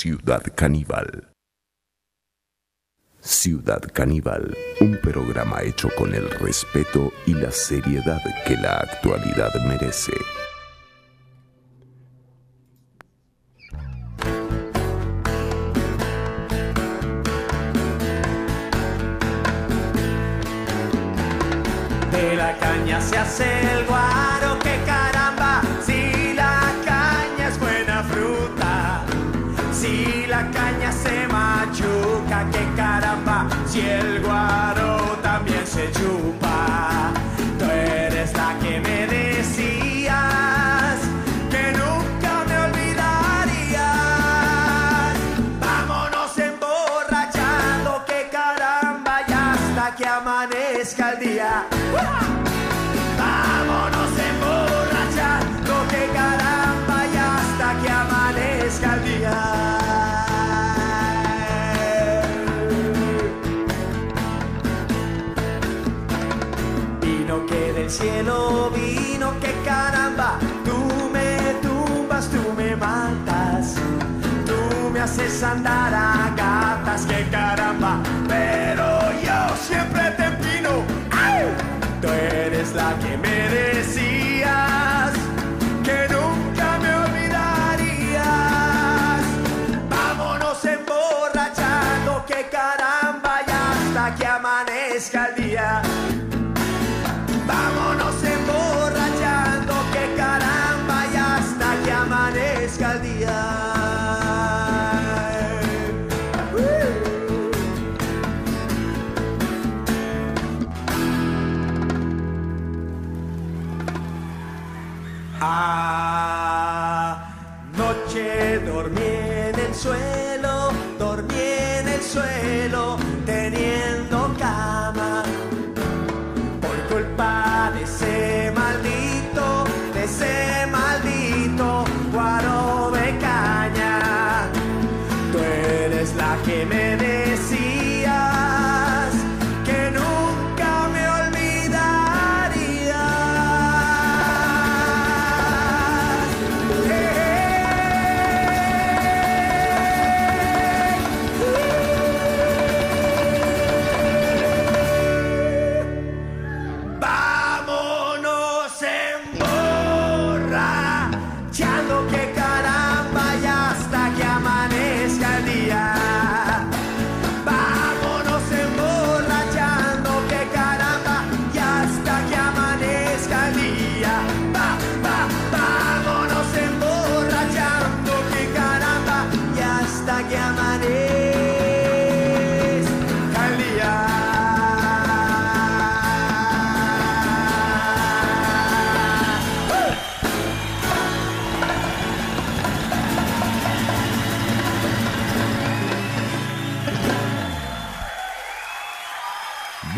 Ciudad Caníbal. Ciudad Caníbal, un programa hecho con el respeto y la seriedad que la actualidad merece. De la caña se hace el guaro, cielo vino, que caramba, tú me tumbas, tú me matas. Tú me haces andar a gatas, que caramba, pero yo siempre te empino. ¡Au! Tú eres la que me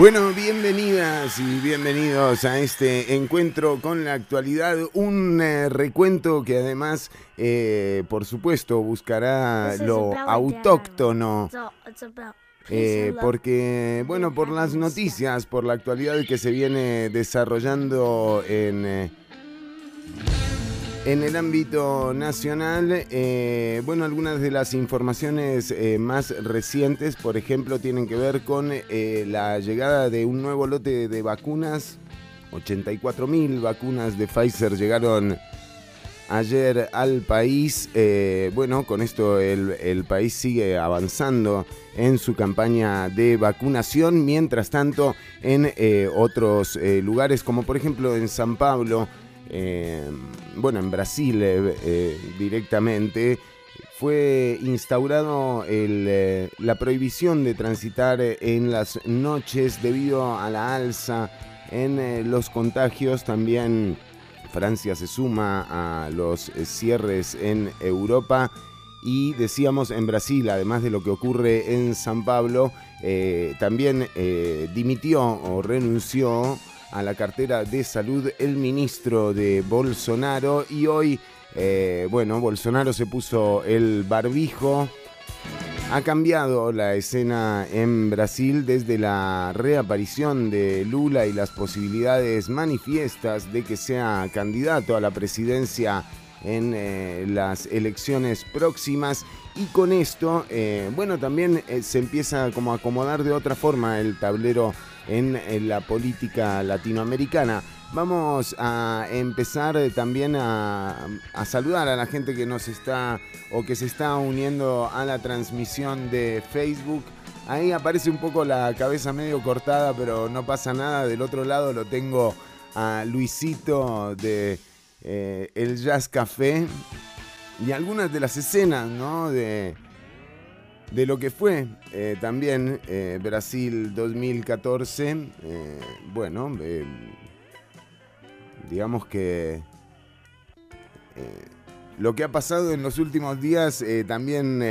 Bueno, bienvenidas y bienvenidos a este encuentro con la actualidad, un eh, recuento que además, eh, por supuesto, buscará lo autóctono. Eh, porque, bueno, por las noticias, por la actualidad que se viene desarrollando en, eh, en el ámbito nacional, eh, bueno, algunas de las informaciones eh, más recientes, por ejemplo, tienen que ver con eh, la llegada de un nuevo lote de vacunas. 84.000 vacunas de Pfizer llegaron ayer al país. Bueno, con esto el, país sigue avanzando en su campaña de vacunación. Mientras tanto, en otros lugares, como por ejemplo en San Pablo, eh, bueno, en Brasil eh, eh, directamente, fue instaurado eh, la prohibición de transitar en las noches debido a la alza en los contagios. También Francia se suma a los cierres en Europa. Y decíamos en Brasil, además de lo que ocurre en San Pablo, también dimitió o renunció a la cartera de salud el ministro de Bolsonaro y hoy, eh, bueno, Bolsonaro se puso el barbijo. Ha cambiado la escena en Brasil desde la reaparición de Lula y las posibilidades manifiestas de que sea candidato a la presidencia en eh, las elecciones próximas Y con esto, bueno, también se empieza como a acomodar de otra forma el tablero en, la política latinoamericana. Vamos a empezar también a, a, saludar a la gente que nos está o que se está uniendo a la transmisión de Facebook. Ahí aparece un poco la cabeza medio cortada, pero no pasa nada. Del otro lado lo tengo a Luisito de eh, El Jazz Café y algunas de las escenas, ¿no? De, de lo que fue eh, también eh, Brasil 2014. bueno, digamos que lo que ha pasado en los últimos días también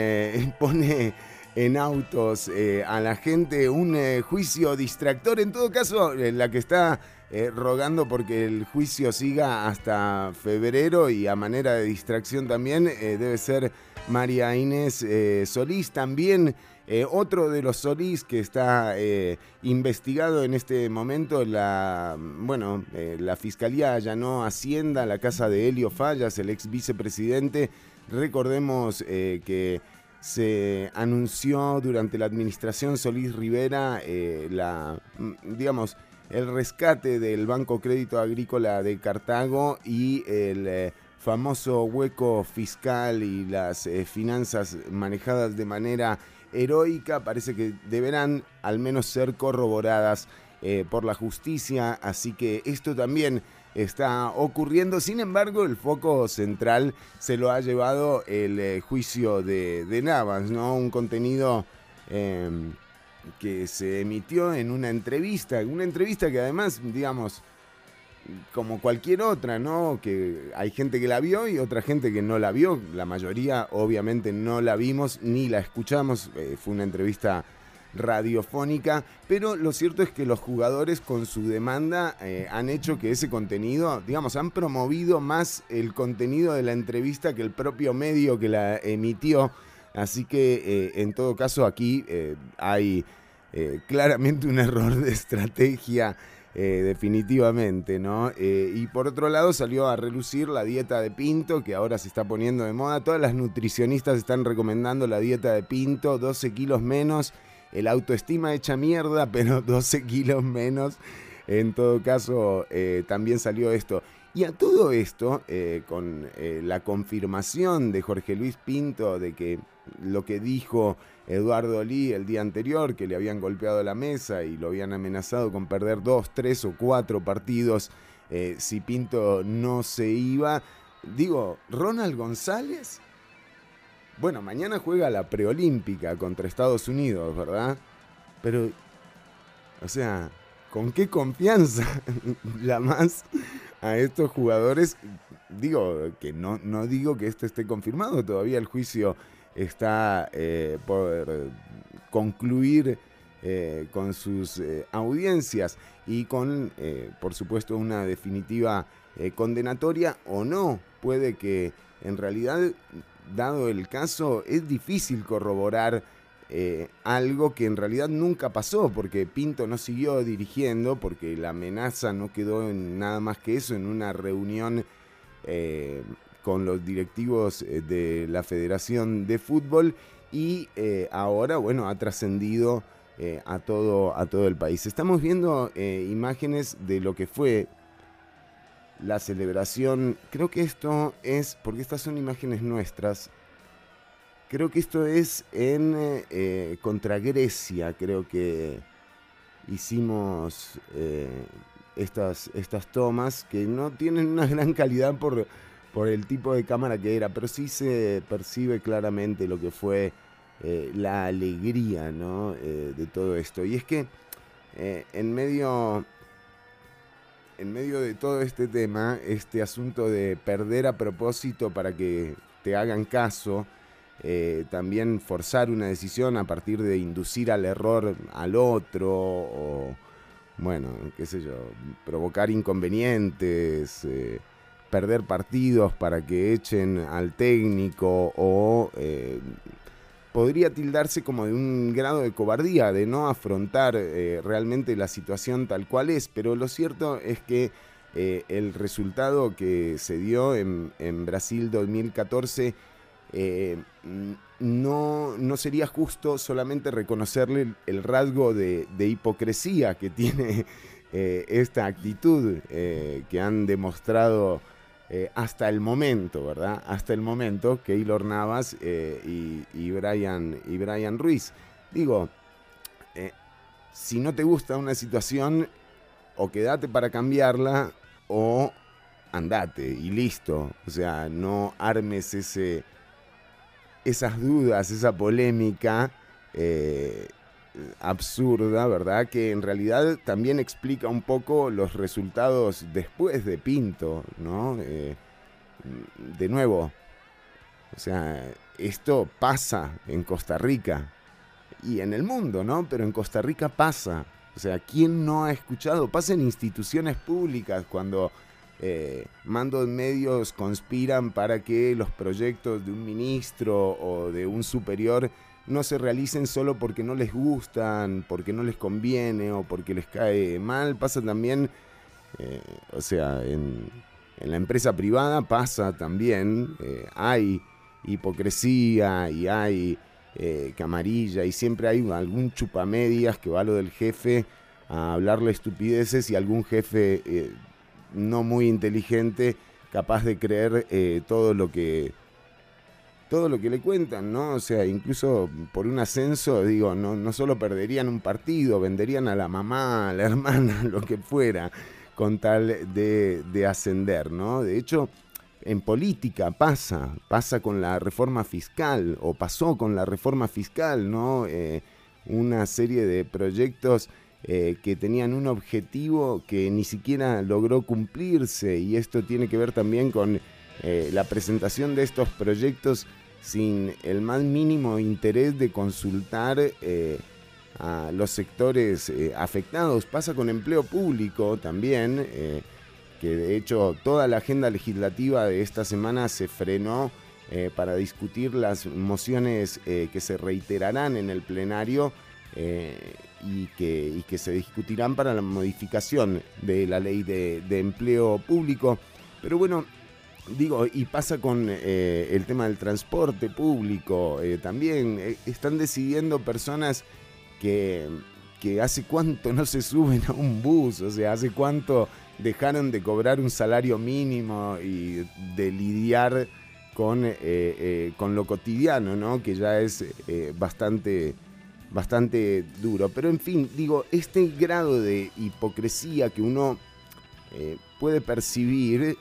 pone en autos eh, a la gente un eh, juicio distractor. En todo caso, eh, la que está rogando porque el juicio siga hasta febrero y a manera de distracción también debe ser María Inés Solís. También otro de los Solís que está investigado en este momento, la, bueno, la Fiscalía allanó Hacienda, la casa de Helio Fallas, el ex vicepresidente. Recordemos que se anunció durante la administración Solís Rivera eh, la, mm, digamos, el rescate del Banco Crédito Agrícola de Cartago y el eh, famoso hueco fiscal y las eh, finanzas manejadas de manera heroica parece que deberán al menos ser corroboradas por la justicia, así que esto también está ocurriendo. Sin embargo, el foco central se lo ha llevado el eh, juicio de, Navas, ¿no? Un contenido em, que se emitió en una entrevista, una entrevista que además, digamos, como cualquier otra, ¿no? Que hay gente que la vio y otra gente que no la vio. La mayoría, obviamente, no la vimos ni la escuchamos. Eh, fue una entrevista radiofónica, pero lo cierto es que los jugadores con su demanda eh, han hecho que ese contenido, digamos, han promovido más el contenido de la entrevista que el propio medio que la emitió. Así que eh, en todo caso aquí hay claramente un error de estrategia. Definitivamente, ¿no? y por otro lado salió a relucir la dieta de Pinto, que ahora se está poniendo de moda. Todas las nutricionistas están recomendando la dieta de Pinto, 12 kilos menos el autoestima hecha mierda, pero 12 kilos menos. En todo caso, eh, también salió esto. Y a todo esto, eh, con eh, la confirmación de Jorge Luis Pinto de que lo que dijo Eduardo Lee el día anterior, que le habían golpeado la mesa y lo habían amenazado con perder dos, tres o cuatro partidos si Pinto no se iba. Digo, Ronald González bueno, mañana juega la preolímpica contra Estados Unidos, ¿verdad? Pero, o sea, ¿con qué confianza más a estos jugadores? Digo, que no, no digo que esto esté confirmado, todavía el juicio está eh, por concluir eh, con sus eh, audiencias y con, por supuesto, una definitiva condenatoria o no. Puede que en realidad dado el caso, es difícil corroborar algo que en realidad nunca pasó, porque Pinto no siguió dirigiendo, porque la amenaza no quedó en nada más que eso, en una reunión con los directivos eh, de la Federación de Fútbol y ahora, bueno, ha trascendido a, todo, a todo el país. Estamos viendo imágenes de lo que fue la celebración. Creo que esto es, porque estas son imágenes nuestras, creo que esto es en eh, contra Grecia, creo que hicimos eh, estas, estas tomas que no tienen una gran calidad por, por el tipo de cámara que era, pero sí se percibe claramente lo que fue eh, la alegría ¿no? de todo esto. Y es que en medio en medio de todo este tema, este asunto de perder a propósito para que te hagan caso, eh, también forzar una decisión a partir de inducir al error al otro, o bueno, qué sé yo, provocar inconvenientes, eh, perder partidos para que echen al técnico o eh, podría tildarse como de un grado de cobardía, de no afrontar eh, realmente la situación tal cual es, pero lo cierto es que eh, el resultado que se dio en, Brasil 2014 eh, no, no sería justo solamente reconocerle el, rasgo de, hipocresía que tiene esta actitud que han demostrado eh, hasta el momento, ¿verdad? Hasta el momento, Keylor Navas y, y, Brian, y Brian Ruiz. Digo, si no te gusta una situación, o quédate para cambiarla, o andate y listo. O sea, no armes ese esas dudas, esa polémica eh, absurda, ¿verdad? Que en realidad también explica un poco los resultados después de Pinto, ¿no? Eh, de nuevo, o sea, esto pasa en Costa Rica y en el mundo, ¿no? Pero en Costa Rica pasa. O sea, ¿quién no ha escuchado? Pasa en instituciones públicas cuando eh, mandos medios conspiran para que los proyectos de un ministro o de un superior no se realicen solo porque no les gustan, porque no les conviene o porque les cae mal. Pasa también, eh, o sea, en, la empresa privada pasa también, eh, hay hipocresía y hay camarilla y siempre hay algún chupamedias que va lo del jefe a hablarle estupideces y algún jefe no muy inteligente, capaz de creer eh, todo lo que todo lo que le cuentan, ¿no? O sea, incluso por un ascenso, digo, no, no solo perderían un partido, venderían a la mamá, a la hermana, lo que fuera, con tal de, de ascender, ¿no? De hecho, en política pasa, pasa con la reforma fiscal, o pasó con la reforma fiscal, ¿no? Eh, una serie de proyectos eh, que tenían un objetivo que ni siquiera logró cumplirse y esto tiene que ver también con eh, la presentación de estos proyectos sin el más mínimo interés de consultar eh, a los sectores afectados. Pasa con empleo público también, que de hecho toda la agenda legislativa de esta semana se frenó para discutir las mociones que se reiterarán en el plenario y que, que se discutirán para la modificación de la ley de, empleo público. Pero bueno, digo, y pasa con eh, el tema del transporte público, eh, también eh, están decidiendo personas que, que hace cuánto no se suben a un bus, o sea, hace cuánto dejaron de cobrar un salario mínimo y de lidiar con, con lo cotidiano, ¿no? Que ya es bastante bastante duro. Pero en fin, digo, este grado de hipocresía que uno puede percibir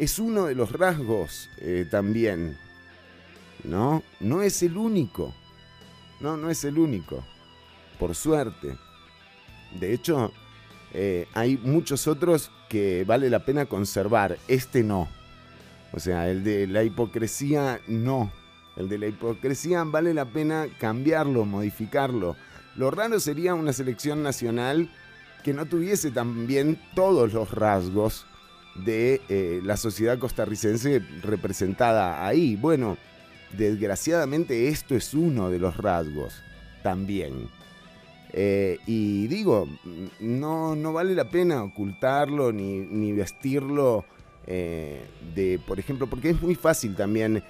es uno de los rasgos eh, también, ¿no? No es el único, no, no es el único, por suerte. De hecho, eh, hay muchos otros que vale la pena conservar, este no. O sea, el de la hipocresía no, el de la hipocresía vale la pena cambiarlo, modificarlo. Lo raro sería una selección nacional que no tuviese también todos los rasgos de eh, la sociedad costarricense representada ahí. Bueno, desgraciadamente esto es uno de los rasgos también. Eh, y digo, no, no, vale la pena ocultarlo ni, vestirlo eh, de, por ejemplo, porque es muy fácil también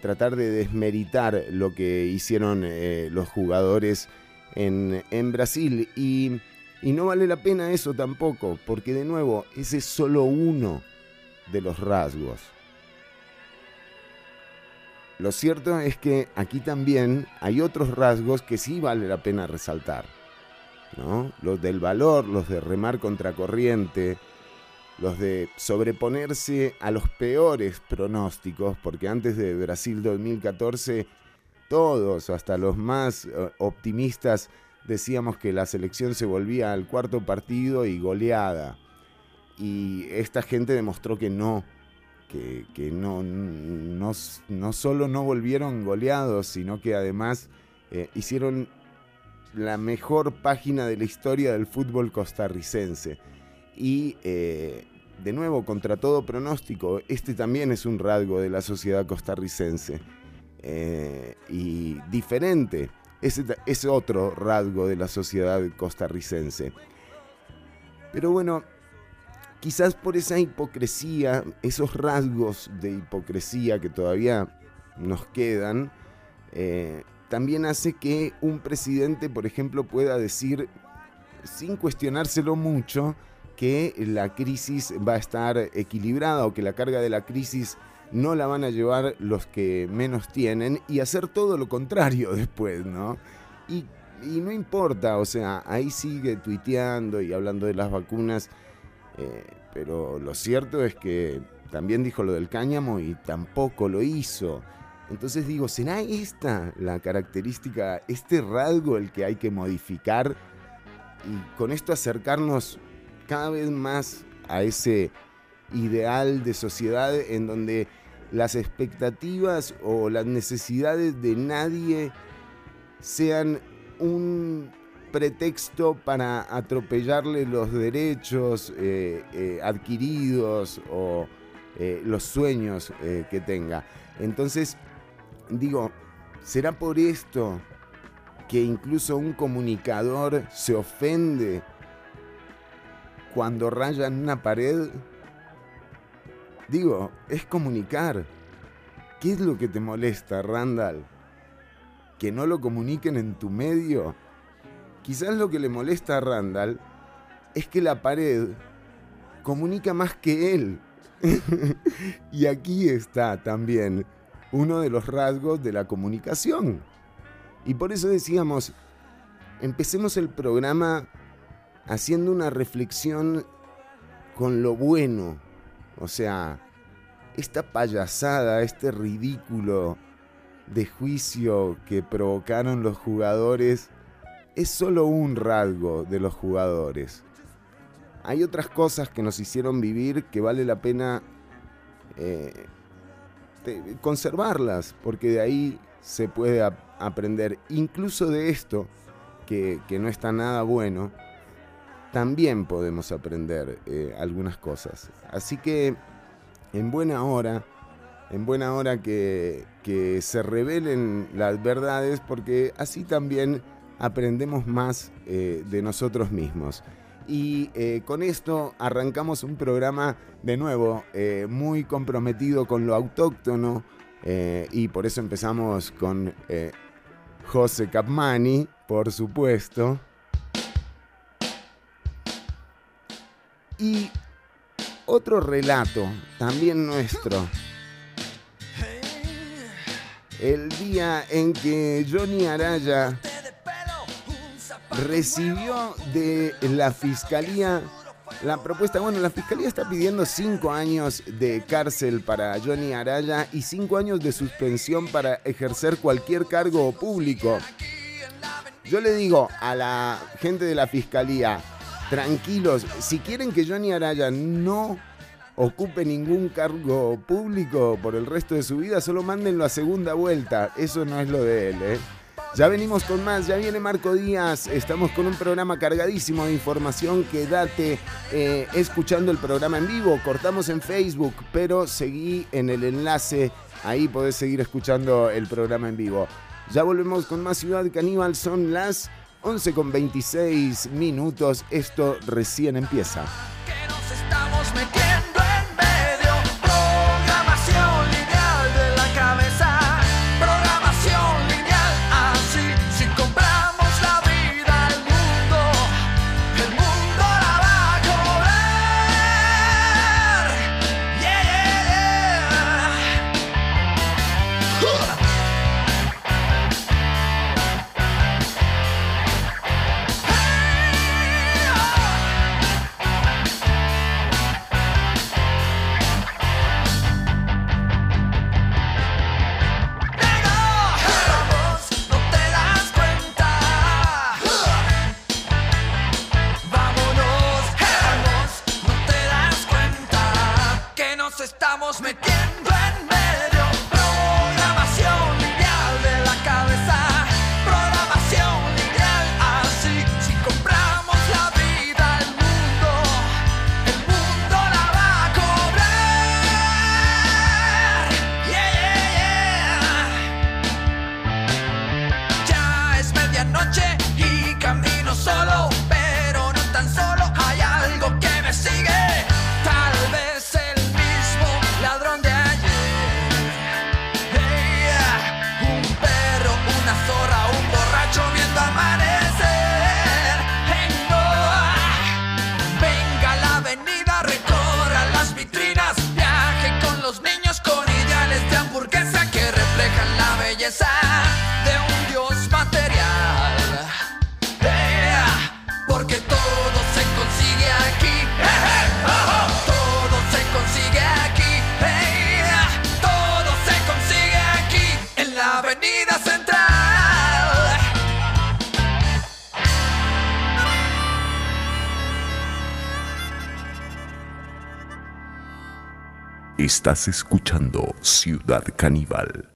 tratar de desmeritar lo que hicieron los jugadores en, Brasil. Y, y, no vale la pena eso tampoco, porque de nuevo, ese es solo uno de los rasgos. Lo cierto es que aquí también hay otros rasgos que sí vale la pena resaltar. ¿no? Los del valor, los de remar contracorriente, los de sobreponerse a los peores pronósticos, porque antes de Brasil 2014 todos, hasta los más eh, optimistas, decíamos que la selección se volvía al cuarto partido y goleada. Y esta gente demostró que no, que, no, no, solo no volvieron goleados, sino que además eh, hicieron la mejor página de la historia del fútbol costarricense y eh, de nuevo, contra todo pronóstico, este también es un rasgo de la sociedad costarricense eh, y diferente. Ese es otro rasgo de la sociedad costarricense. Pero bueno, quizás por esa hipocresía, esos rasgos de hipocresía que todavía nos quedan, eh, también hace que un presidente, por ejemplo, pueda decir, sin cuestionárselo mucho, que la crisis va a estar equilibrada o que la carga de la crisis no la van a llevar los que menos tienen y hacer todo lo contrario después, ¿no? Y, no importa, o sea, ahí sigue tuiteando y hablando de las vacunas, eh, pero lo cierto es que también dijo lo del cáñamo y tampoco lo hizo. Entonces digo, ¿será esta la característica, este rasgo el que hay que modificar y con esto acercarnos cada vez más a ese ideal de sociedad en donde las expectativas o las necesidades de nadie sean un pretexto para atropellarle los derechos eh, eh, adquiridos o eh, los sueños que tenga. Entonces, digo, ¿será por esto que incluso un comunicador se ofende cuando rayan una pared? Digo, es comunicar. ¿Qué es lo que te molesta, Randall? ¿Que no lo comuniquen en tu medio? Quizás lo que le molesta a Randall es que la pared comunica más que él. y aquí está también uno de los rasgos de la comunicación. Y por eso decíamos, empecemos el programa haciendo una reflexión con lo bueno. O sea, esta payasada, este ridículo de juicio que provocaron los jugadores es solo un rasgo de los jugadores. Hay otras cosas que nos hicieron vivir que vale la pena eh, conservarlas, porque de ahí se puede aprender. Incluso de esto, que, no está nada bueno, también podemos aprender eh, algunas cosas. Así que en buena hora, en buena hora que, se revelen las verdades, porque así también aprendemos más eh, de nosotros mismos. Y eh, con esto arrancamos un programa de nuevo muy comprometido con lo autóctono y por eso empezamos con José Capmani, por supuesto. Y otro relato, también nuestro. El día en que Johnny Araya recibió de la fiscalía la propuesta. Bueno, la fiscalía está pidiendo cinco años de cárcel para Johnny Araya y cinco años de suspensión para ejercer cualquier cargo público. Yo le digo a la gente de la fiscalía, tranquilos, si quieren que Johnny Araya no ocupe ningún cargo público por el resto de su vida, solo mándenlo a segunda vuelta. Eso no es lo de él, ¿eh? Ya venimos con más, ya viene Marco Díaz, estamos con un programa cargadísimo de información, quédate eh, escuchando el programa en vivo, cortamos en Facebook, pero seguí en el enlace, ahí podés seguir escuchando el programa en vivo. Ya volvemos con más Ciudad Caníbal, son las 11 con 26 minutos, esto recién empieza. un perro de un dios material. porque todo se consigue aquí. Todo se consigue aquí. Todo se consigue aquí en la avenida central. Estás escuchando Ciudad Caníbal.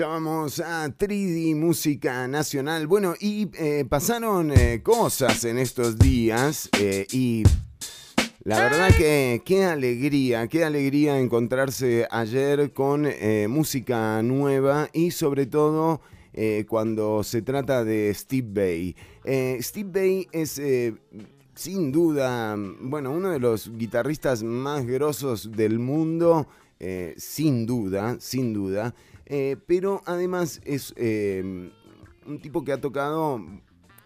Escuchábamos a 3D Música Nacional. Bueno, y eh, pasaron eh, cosas en estos días eh, y la verdad que qué alegría, qué alegría encontrarse ayer con música nueva y sobre todo cuando se trata de Steve Bay. Steve Bay es sin duda, bueno, uno de los guitarristas más grosos del mundo, sin duda, sin duda. Eh, pero además es eh, un tipo que ha tocado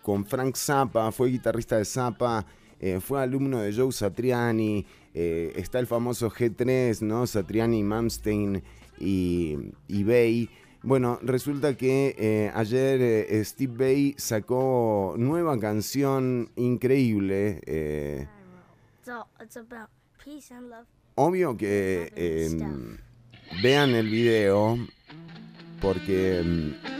con Frank Zappa, fue guitarrista de Zappa, eh, fue alumno de Joe Satriani, eh, está el famoso G3, ¿no? Satriani, Mamstein y, y Bay. Bueno, resulta que eh, ayer eh, Steve Bay sacó nueva canción increíble. eh. Obvio que eh, vean el video porque mm,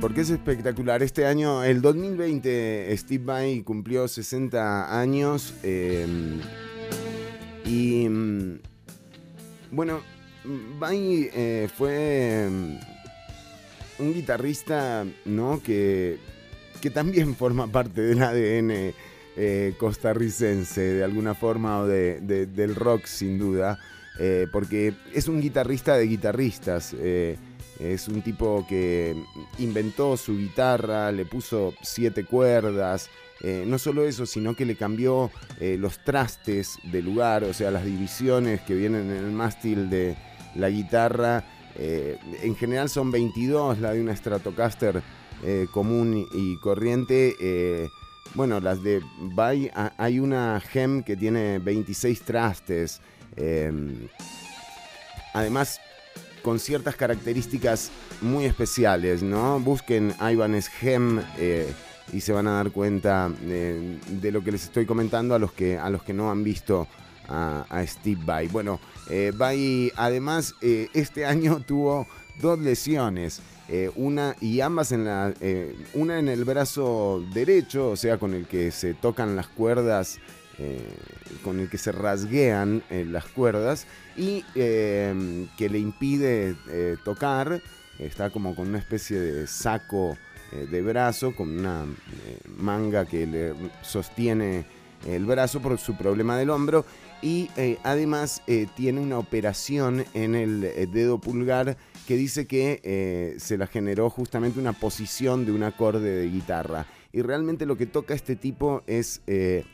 porque es espectacular. Este año, el 2020, Steve Vai cumplió 60 años eh, y bueno, Vai eh, fue un guitarrista, ¿no? Que, que también forma parte del ADN eh, costarricense, de alguna forma, o de- de- del rock, sin duda, eh, porque es un guitarrista de guitarristas. eh, es un tipo que inventó su guitarra, le puso siete cuerdas. no solo eso, sino que le cambió los trastes de lugar, o sea, las divisiones que vienen en el mástil de la guitarra. en general son 22, la de una Stratocaster común y corriente. Bueno, las de Bay, ha- hay una Gem que tiene 26 trastes. eh, además, con ciertas características muy especiales, ¿no? Busquen Ibanez Gem eh, y se van a dar cuenta eh, de lo que les estoy comentando a los que, a los que no han visto a, Steve Vai. Bueno, eh, Vai además eh, este año tuvo dos lesiones. Eh, una y ambas en la eh, una en el brazo derecho, o sea, con el que se tocan las cuerdas, eh, con el que se rasguean las cuerdas y que le impide tocar. Está como con una especie de saco de brazo, con una manga que le sostiene el brazo por su problema del hombro y además tiene una operación en el dedo pulgar que dice que eh, se la generó justamente una posición de un acorde de guitarra. Y realmente lo que toca este tipo es eh,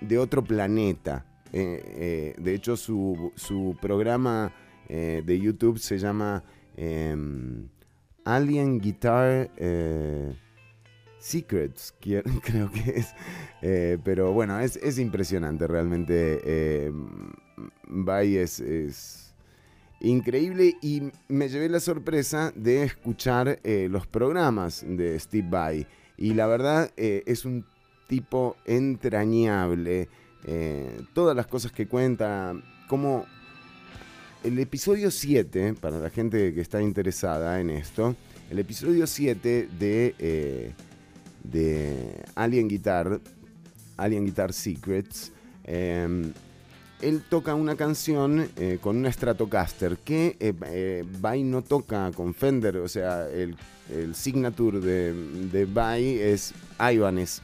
de otro planeta. Eh, de hecho, su, su programa de YouTube se llama em, Alien Guitar Secrets, creo que es. Pero bueno, es, es impresionante realmente. Eh, es increíble y me llevé la sorpresa de escuchar eh, los programas de Steve Vai. Y la verdad eh, es un tipo entrañable. eh, todas las cosas que cuenta, como el episodio 7, para la gente que está interesada en esto, el episodio 7 de, de Alien Guitar, Alien Guitar Secrets, eh, él toca una canción eh, con una Stratocaster que eh, eh, no toca con Fender, o sea, el, el signature de, de es Ibanez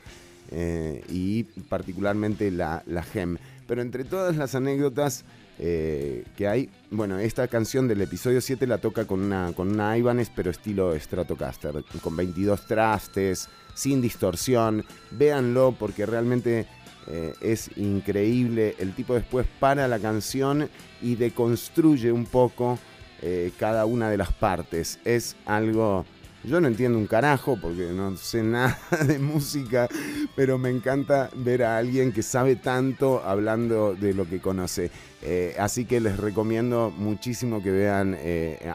eh, y particularmente la, la Gem. Pero entre todas las anécdotas que hay, bueno, esta canción del episodio 7 la toca con una, con una Ibanez, pero estilo Stratocaster, con 22 trastes, sin distorsión. Véanlo porque realmente eh, es increíble. El tipo después para la canción y deconstruye un poco eh, cada una de las partes. Es algo... Yo no entiendo un carajo porque no sé nada de música, pero me encanta ver a alguien que sabe tanto hablando de lo que conoce. Eh, así que les recomiendo muchísimo que vean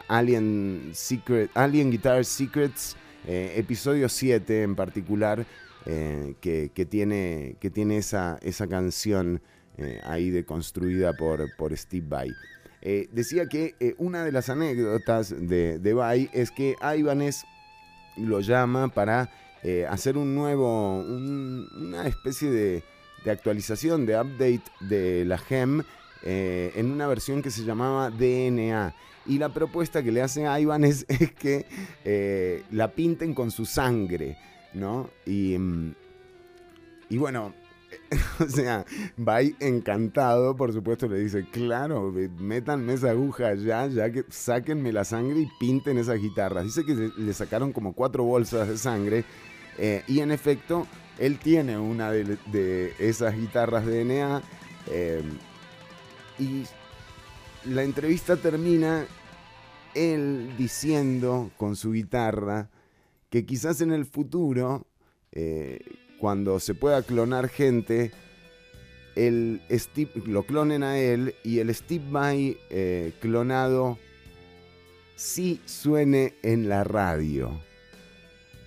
Alien, Alien Guitar Secrets, episodio 7 en particular, eh, que, tiene, que tiene esa, esa canción eh, ahí deconstruida por, por Steve Vai. Eh, decía que una de las anécdotas de, de Vai es que Ibanez lo llama para hacer un nuevo, un- una especie de, de actualización, de update de la GEM en una versión que se llamaba DNA. Y la propuesta que le hace a Ibanez es que la pinten con su sangre, ¿no? Y, mm, y bueno, o sea, va encantado, por supuesto, le dice, claro, métanme esa aguja ya, ya que sáquenme la sangre y pinten esas guitarras. Dice que le- sacaron como cuatro bolsas de sangre eh, y en efecto, él tiene una de, de esas guitarras de DNA eh, y la entrevista termina él diciendo con su guitarra que quizás en el futuro, eh, cuando se pueda clonar gente, el Steve, lo clonen a él y el Steve Vai eh, clonado sí suene en la radio.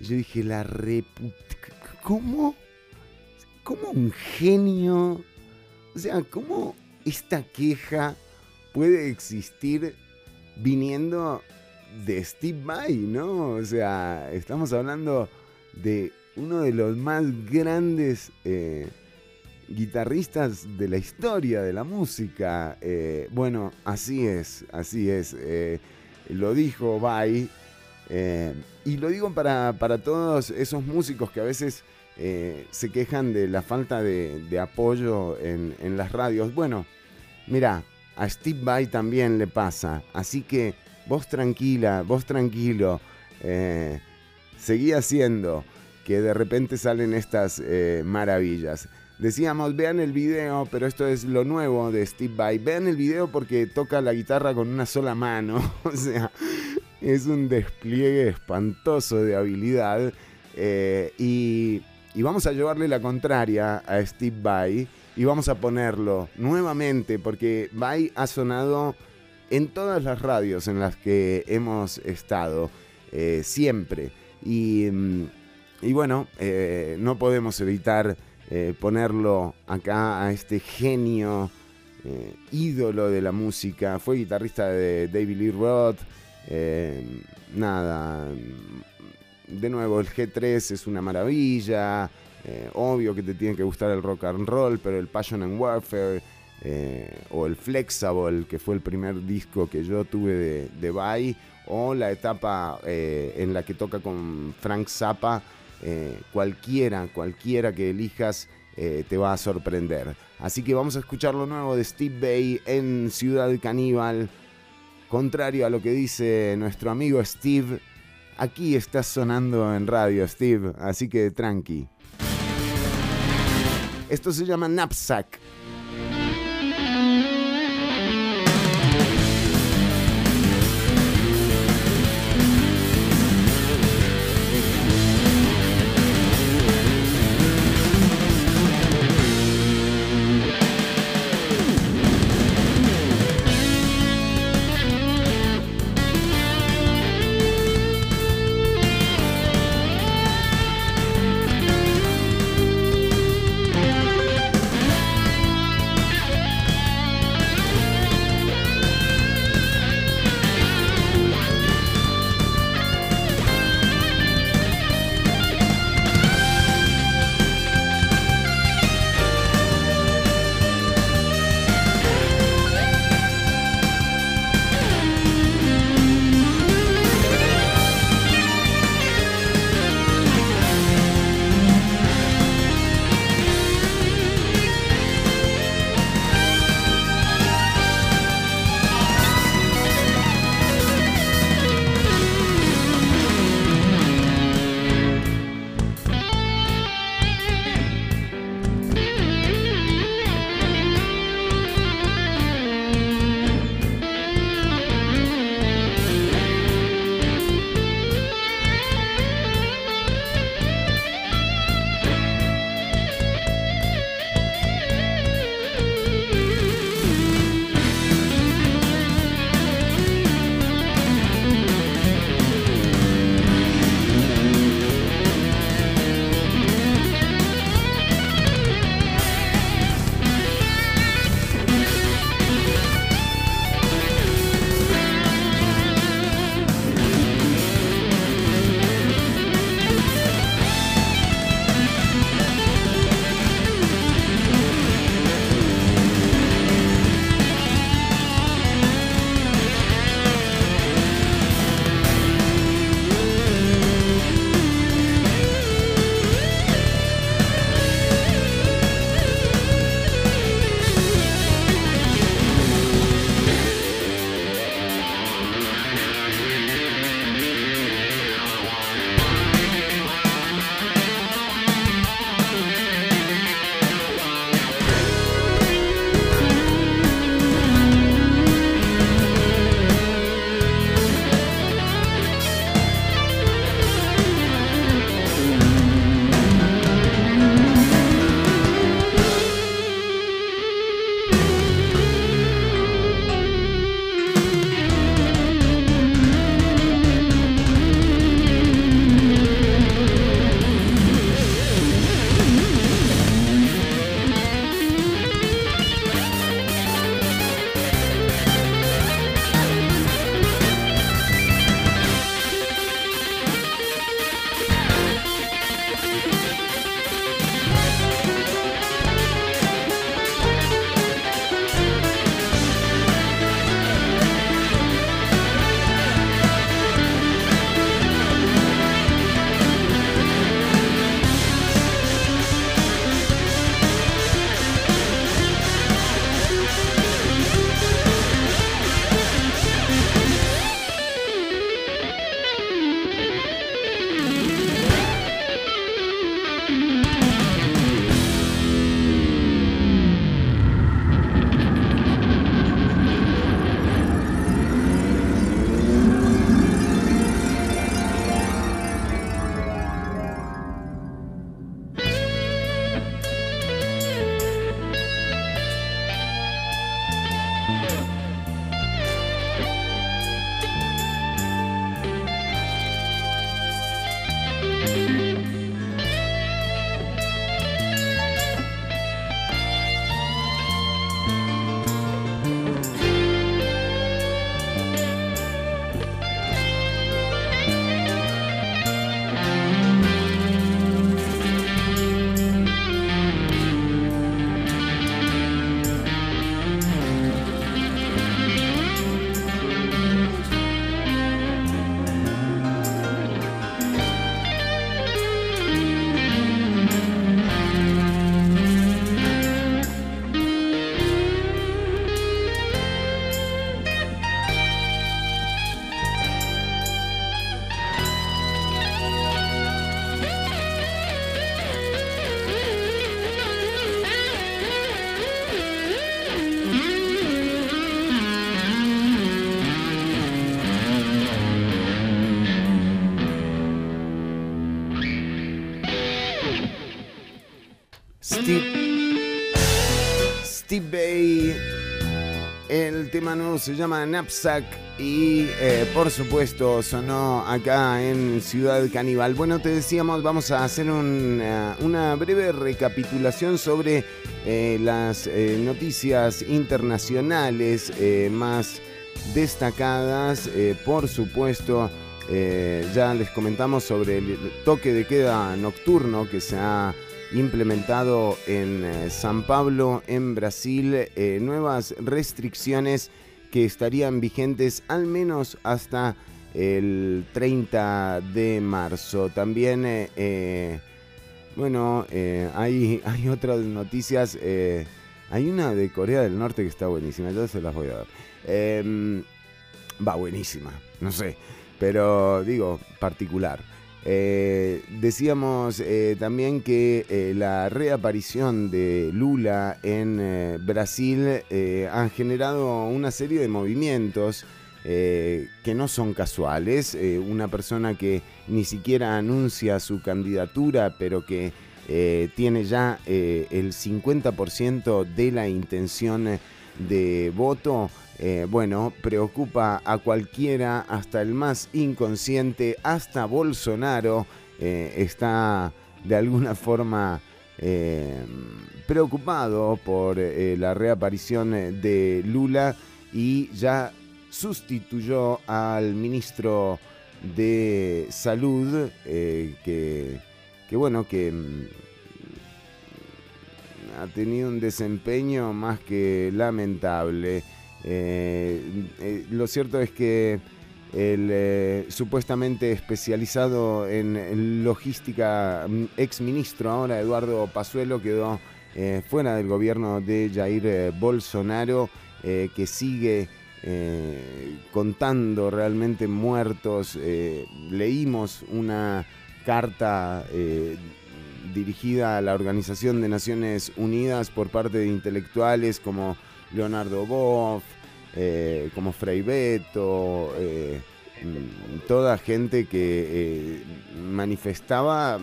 Yo dije, la reput... ¿Cómo? ¿Cómo un genio? O sea, ¿cómo esta queja puede existir viniendo de Steve Vai, no? O sea, estamos hablando de uno de los más grandes eh, guitarristas de la historia de la música. Eh, bueno, así es, así es. Eh, lo dijo Vai. y lo digo para, para todos esos músicos que a veces se quejan de la falta de, de apoyo en, en las radios. Bueno, mira, a Steve Vai también le pasa. Así que vos tranquila, vos tranquilo. eh, seguí haciendo que de repente salen estas eh, maravillas. Decíamos, vean el video, pero esto es lo nuevo de Steve Vai. Vean el video porque toca la guitarra con una sola mano. O sea, es un despliegue espantoso de habilidad. eh, y, y vamos a llevarle la contraria a Steve Vai. Y vamos a ponerlo nuevamente porque Vai ha sonado en todas las radios en las que hemos estado. eh, siempre. Y, mm, y bueno, eh, no podemos evitar eh, ponerlo acá a este genio, ídolo de la música. Fue guitarrista de David Lee Roth. nada, mm, de nuevo, el G3 es una maravilla. obvio que te tiene que gustar el rock and roll, pero el Passion and Warfare eh, o el Flexible, que fue el primer disco que yo tuve de, de Vai, o la etapa eh, en la que toca con Frank Zappa, eh, cualquiera, cualquiera que elijas te va a sorprender. Así que vamos a escuchar lo nuevo de Steve Bay en Ciudad Caníbal. Contrario a lo que dice nuestro amigo Steve, aquí está sonando en radio, Steve, así que tranqui. Esto se llama. Knapsack Se llama Knapsack y eh, por supuesto sonó acá en Ciudad Caníbal. Bueno, te decíamos, vamos a hacer una, una breve recapitulación sobre eh, las eh, noticias internacionales más destacadas. por supuesto, ya les comentamos sobre el toque de queda nocturno que se ha implementado en eh, San Pablo, en Brasil, eh, nuevas restricciones que estarían vigentes al menos hasta el 30 de marzo. También, eh, bueno, hay, hay otras noticias. hay una de Corea del Norte que está buenísima, yo se las voy a dar. Em, va buenísima, no sé, pero digo, particular. Eh, decíamos eh, también que eh, la reaparición de Lula en Brasil ha generado una serie de movimientos que no son casuales. una persona que ni siquiera anuncia su candidatura, pero que tiene ya el 50% de la intención de voto. Eh, bueno, preocupa a cualquiera, hasta el más inconsciente, hasta Bolsonaro eh, está de alguna forma eh, preocupado por la reaparición de Lula y ya sustituyó al ministro de Salud, que, bueno, que mm, ha tenido un desempeño más que lamentable. Eh, eh, lo cierto es que el eh, supuestamente especializado en logística mm, ex ministro ahora Eduardo Pazuelo quedó fuera del gobierno de Jair Bolsonaro que sigue contando realmente muertos. leímos una carta dirigida a la Organización de Naciones Unidas por parte de intelectuales como Leonardo Boff, eh, como Frei Beto, eh, toda gente que eh, manifestaba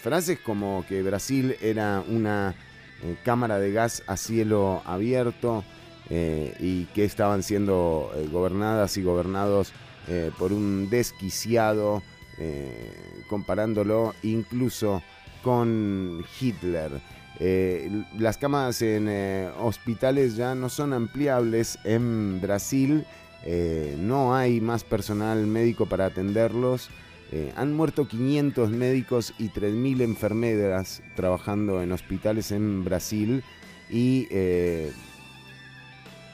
frases como que Brasil era una cámara de gas a cielo abierto y que estaban siendo gobernadas y gobernados por un desquiciado, comparándolo incluso con Hitler. Eh, las camas en eh, hospitales ya no son ampliables en Brasil, eh, no hay más personal médico para atenderlos. han muerto 500 médicos y 3.000 enfermeras trabajando en hospitales en Brasil. Y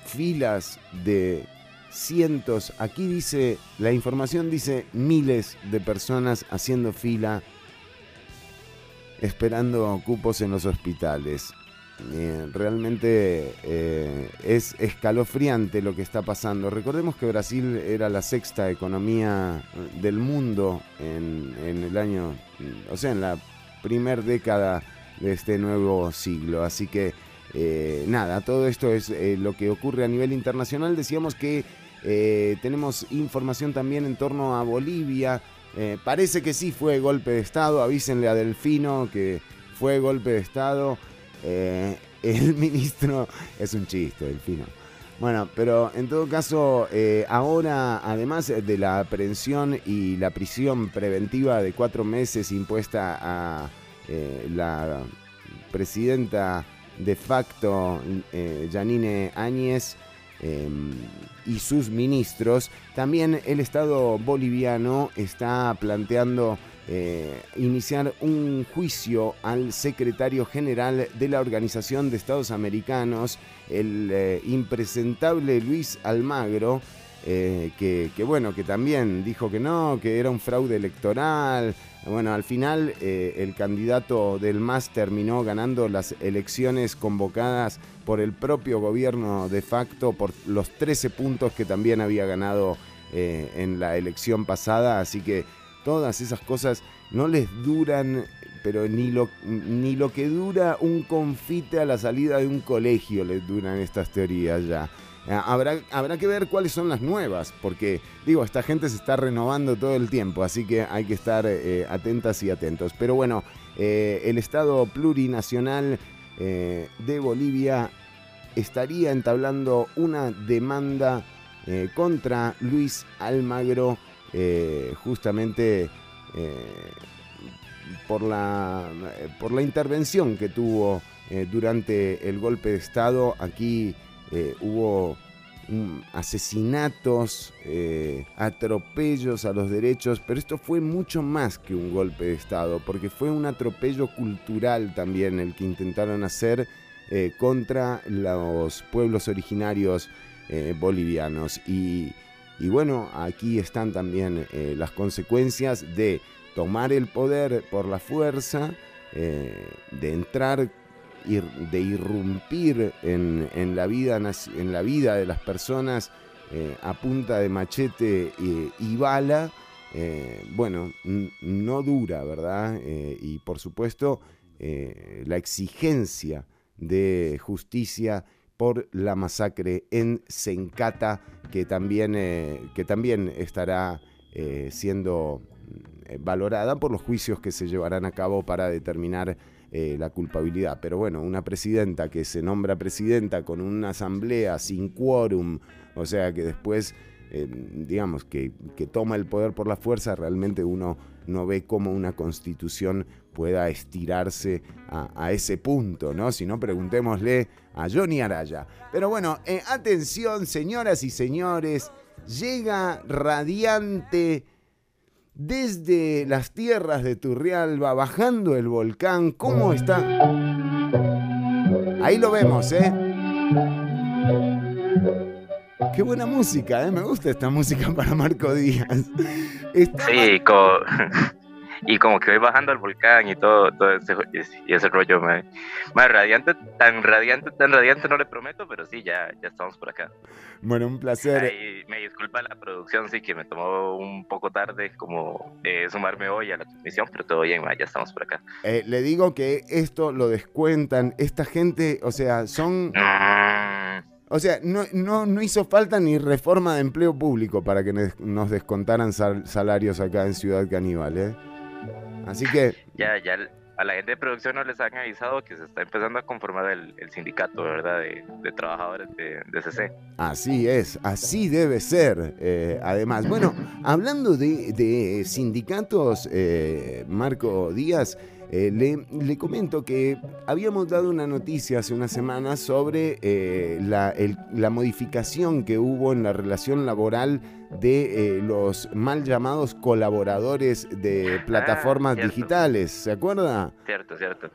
filas de cientos, aquí dice, la información dice miles de personas haciendo fila esperando cupos en los hospitales. Eh, realmente eh, es escalofriante lo que está pasando. Recordemos que Brasil era la sexta economía del mundo en, el año, o sea, en la primer década de este nuevo siglo. Así que eh, nada, todo esto es lo que ocurre a nivel internacional. Decíamos que tenemos información también en torno a Bolivia. Eh, parece que sí fue golpe de Estado. Avísenle a Delfino que fue golpe de Estado. Eh, el ministro es un chiste, Delfino. Bueno, pero en todo caso, eh, ahora, además de la aprehensión y la prisión preventiva de cuatro meses impuesta a la presidenta de facto, Janine Áñez, Em, y sus ministros. También el Estado boliviano está planteando eh, iniciar un juicio al secretario general de la Organización de Estados Americanos, el eh, impresentable Luis Almagro, eh, que, bueno, que también dijo que no, que era un fraude electoral. Bueno, al final eh, el candidato del MAS terminó ganando las elecciones convocadas por el propio gobierno de facto por los 13 puntos que también había ganado eh, en la elección pasada. Así que todas esas cosas no les duran, pero ni lo, ni lo que dura un confite a la salida de un colegio les duran estas teorías ya. Eh, habrá, habrá que ver cuáles son las nuevas, porque digo, esta gente se está renovando todo el tiempo, así que hay que estar eh, atentas y atentos. Pero bueno, eh, el Estado plurinacional de Bolivia estaría entablando una demanda contra Luis Almagro justamente por, la, por la intervención que tuvo durante el golpe de Estado. Aquí hubo mm, asesinatos, atropellos a los derechos, pero esto fue mucho más que un golpe de Estado, porque fue un atropello cultural también el que intentaron hacer contra los pueblos originarios eh, bolivianos. Y, bueno, aquí están también eh, las consecuencias de tomar el poder por la fuerza, eh, de entrar, de irrumpir en, la vida, en la vida de las personas a punta de machete y bala. bueno, no dura, ¿verdad? y por supuesto, la exigencia de justicia por la masacre en Sencata, que también, eh, que también estará eh, siendo eh, valorada por los juicios que se llevarán a cabo para determinar la culpabilidad. Pero bueno, una presidenta que se nombra presidenta con una asamblea sin quórum, o sea que después, digamos, que, que toma el poder por la fuerza, realmente uno no ve cómo una constitución pueda estirarse a, ese punto, ¿no? Si no, preguntémosle a Johnny Araya. Pero bueno, eh, atención, señoras y señores, llega radiante desde las tierras de Turrialba, bajando el volcán. ¿Cómo está? Ahí lo vemos, ¿eh? Qué buena música, ¿eh? Me gusta esta música para Marco Díaz. Sí, con y como que voy bajando al volcán y todo, todo ese, y ese rollo, más radiante, tan radiante, tan radiante no le prometo, pero sí, ya, ya estamos por acá. Bueno, un placer. me disculpa la producción, sí que me tomó un poco tarde como eh, sumarme hoy a la transmisión, pero todo bien, ya estamos por acá. Eh, le digo que esto lo descuentan, esta gente, o sea, son... Mm. O sea, no, no, no, hizo falta ni reforma de empleo público para que nos descontaran salarios acá en Ciudad Caníbal, ¿eh? Así que... Ya, ya a la gente de producción no les han avisado que se está empezando a conformar el, sindicato, ¿verdad? De, trabajadores de, CC. Así es, así debe ser. Eh, además, bueno, hablando de, sindicatos, eh, Marco Díaz, eh, le, comento que habíamos dado una noticia hace unas semanas sobre eh, la, modificación que hubo en la relación laboral de eh, los mal llamados colaboradores de ah, plataformas digitales. ¿Se acuerda? Cierto, cierto.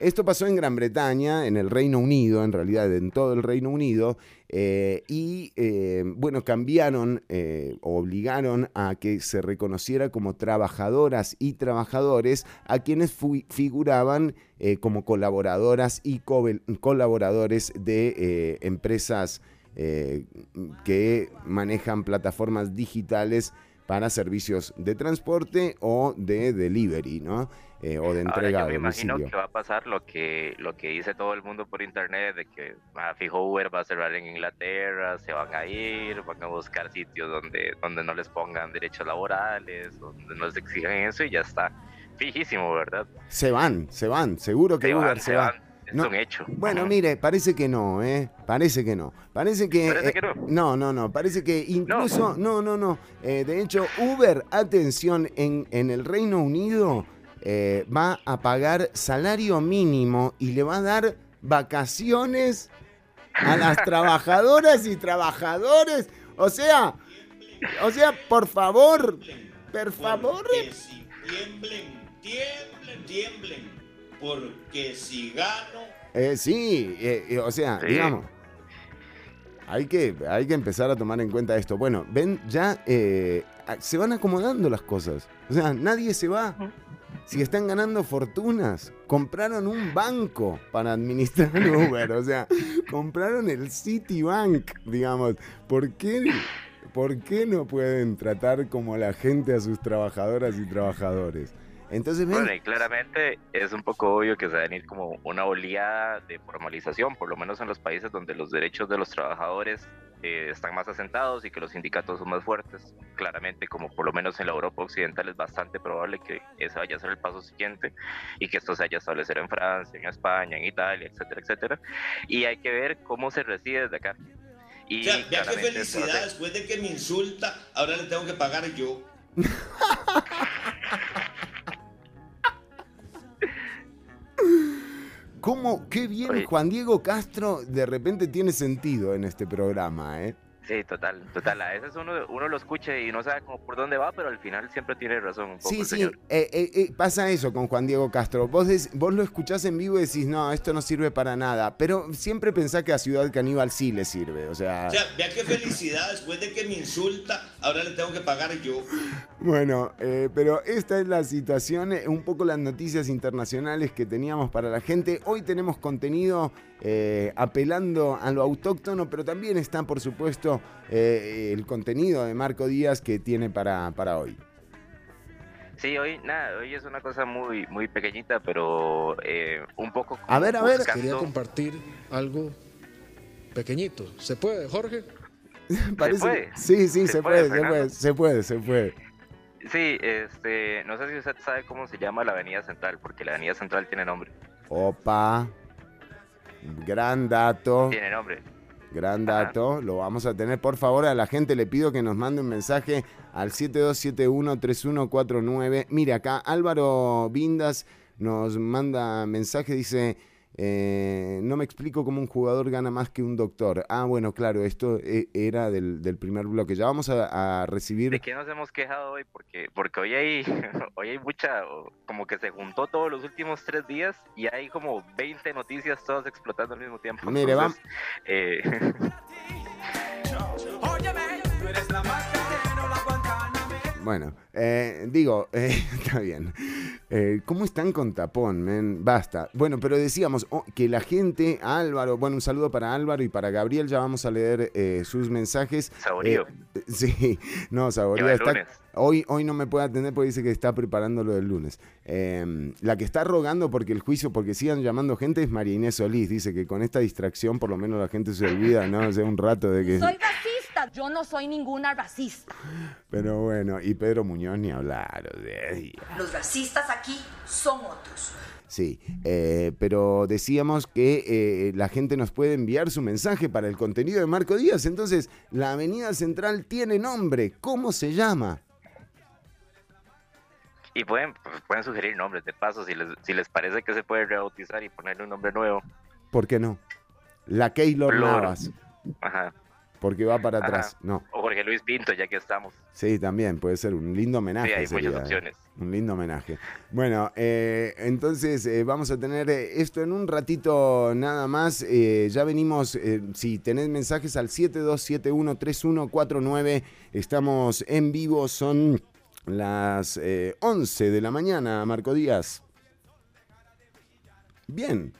Esto pasó en Gran Bretaña, en el Reino Unido, en realidad en todo el Reino Unido, eh, y eh, bueno, cambiaron eh, obligaron a que se reconociera como trabajadoras y trabajadores a quienes figuraban como colaboradoras y colaboradores de empresas que manejan plataformas digitales para servicios de transporte o de delivery, ¿no? Eh, o de entrega Ahora, yo me imagino que va a pasar lo que lo que dice todo el mundo por internet de que ah, fijo Uber va a cerrar en Inglaterra, se van a ir, van a buscar sitios donde donde no les pongan derechos laborales, donde no les exijan eso y ya está fijísimo, ¿verdad? Se van, se van, seguro que Uber se, va. Es un hecho. Bueno, mire, parece que no, ¿eh? Parece que no. Parece que. ¿Parece que no? Eh, no, no, no. Parece que incluso. No, no, no. Eh, de hecho, Uber, atención, en, en el Reino Unido eh, va a pagar salario mínimo y le va a dar vacaciones a las trabajadoras y trabajadores. O sea, o sea, por favor, por favor. Porque si tiemblen, tiemblen, tiemblen. Porque si gano. Eh, sí, eh, o sea, digamos. Hay que, hay que empezar a tomar en cuenta esto. Bueno, ven, ya se van acomodando las cosas. O sea, nadie se va. Si están ganando fortunas, compraron un banco para administrar Uber, o sea, compraron el Citibank, digamos. ¿Por qué, ¿Por qué no pueden tratar como la gente a sus trabajadoras y trabajadores? Entonces, bueno, y claramente es un poco obvio que se va a venir como una oleada de formalización, por lo menos en los países donde los derechos de los trabajadores eh, están más asentados y que los sindicatos son más fuertes. Claramente, como por lo menos en la Europa Occidental es bastante probable que ese vaya a ser el paso siguiente y que esto se vaya a establecer en Francia, en España, en Italia, etcétera, etcétera. Y hay que ver cómo se reside desde acá. Y O sea, vea qué felicidad, después de que me insulta, ahora le tengo que pagar yo. ¿Cómo? Qué bien Oye. Juan Diego Castro de repente tiene sentido en este programa, ¿eh? Sí, total, total. A veces uno, uno lo escucha y no sabe como por dónde va, pero al final siempre tiene razón un poco Sí, el sí, señor. eh, eh, eh, pasa eso con Juan Diego Castro. Vos, des- vos lo escuchás en vivo y decís, no, esto no sirve para nada. Pero siempre pensás que a Ciudad Caníbal sí le sirve. O sea, O sea, vea qué felicidad, después de que me insulta, ahora le tengo que pagar yo. bueno, eh, pero esta es la situación, eh, un poco las noticias internacionales que teníamos para la gente. Hoy tenemos contenido eh, apelando a lo autóctono, pero también está, por supuesto, eh, el contenido de Marco Díaz que tiene para, para hoy. Sí, hoy nada, hoy es una cosa muy muy pequeñita, pero eh, un poco A ver, a ver. buscando- Quería compartir algo pequeñito. ¿Se puede, Jorge? Parece- puede? Sí, sí, se, ¿Se puede, puede, se puede, se puede, se puede. Sí, este, no sé si usted sabe cómo se llama la Avenida Central, porque la Avenida Central tiene nombre. Opa, gran dato, Tiene nombre. gran Ajá. dato. Lo vamos a tener. Por favor, a la gente le pido que nos mande un mensaje al 7271-3149. Mire, acá Álvaro Vindas nos manda mensaje, dice... eh, no me explico cómo un jugador gana más que un doctor. Ah, bueno, claro, esto eh, era del, del primer bloque. Ya vamos a, a recibir... ¿De qué nos hemos quejado hoy? Porque, porque hoy hay, hoy hay mucha, como que se juntó todos los últimos tres días y hay como 20 noticias todas explotando al mismo tiempo. Mire, Entonces, eh, Bueno, eh, digo, eh, está bien. Eh, ¿Cómo están con tapón, men? Basta. Bueno, pero decíamos oh, que la gente, Álvaro, bueno, un saludo para Álvaro y para Gabriel, ya vamos a leer eh, sus mensajes. Saborío. Eh, sí, no, Saborío está... lunes. Hoy, hoy no me puede atender porque dice que está preparando lo del lunes. Eh, la que está rogando porque el juicio, porque sigan llamando gente es María Inés Solís. Dice que con esta distracción por lo menos la gente se olvida, ¿no? Hace un rato de que... Soy racista. Yo no soy ninguna racista. Pero bueno, y Pedro Muñoz ni hablar. o sea, Los racistas aquí son otros. Sí, eh, pero decíamos que eh, la gente nos puede enviar su mensaje para el contenido de Marco Díaz. Entonces, la Avenida Central tiene nombre. ¿Cómo se llama? y pueden, pues, pueden sugerir nombres de paso si les, si les parece que se puede rebautizar y ponerle un nombre nuevo. ¿Por qué no? La Keylor Flor. Navas, Ajá. Porque va para Ajá. atrás. No, O Jorge Luis Pinto, ya que estamos. sí, también puede ser un lindo homenaje. Sí, hay sería, muchas ¿eh? opciones. Un lindo homenaje. Bueno, eh, entonces eh, vamos a tener esto en un ratito nada más. Eh, ya venimos, si tenés mensajes al 72713149, estamos en vivo, son las eh, 11 de la mañana, Marco Díaz. Bien.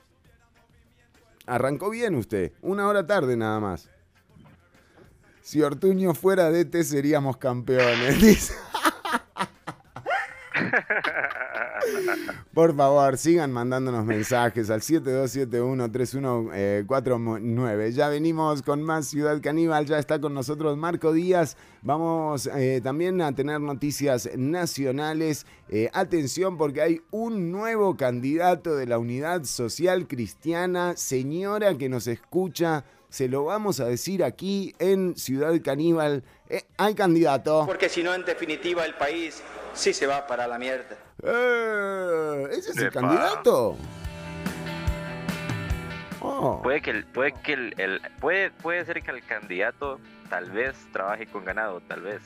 Arrancó bien usted, una hora tarde nada más. Si Ortuño fuera DT seríamos campeones. Por favor, sigan mandándonos mensajes al 7271-3149. Ya venimos con más Ciudad Caníbal, ya está con nosotros Marco Díaz. Vamos eh, también a tener noticias nacionales. Eh, atención porque hay un nuevo candidato de la Unidad Social Cristiana. Señora que nos escucha, se lo vamos a decir aquí en Ciudad Caníbal. Eh, hay candidato. Porque si no, en definitiva, el país sí se va para la mierda. Eh, ¿Ese es el Epa. candidato? Oh. Puede que el, puede que el, el- puede, puede ser que el candidato tal vez trabaje con ganado, tal vez.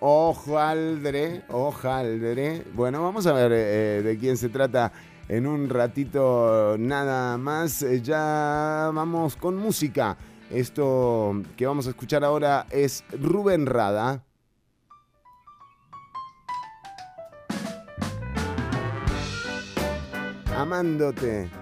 Ojaldre, ojaldre. Bueno, vamos a ver eh, de quién se trata en un ratito nada más. Eh, ya vamos con música. Esto que vamos a escuchar ahora es Rubén Rada. Amándote.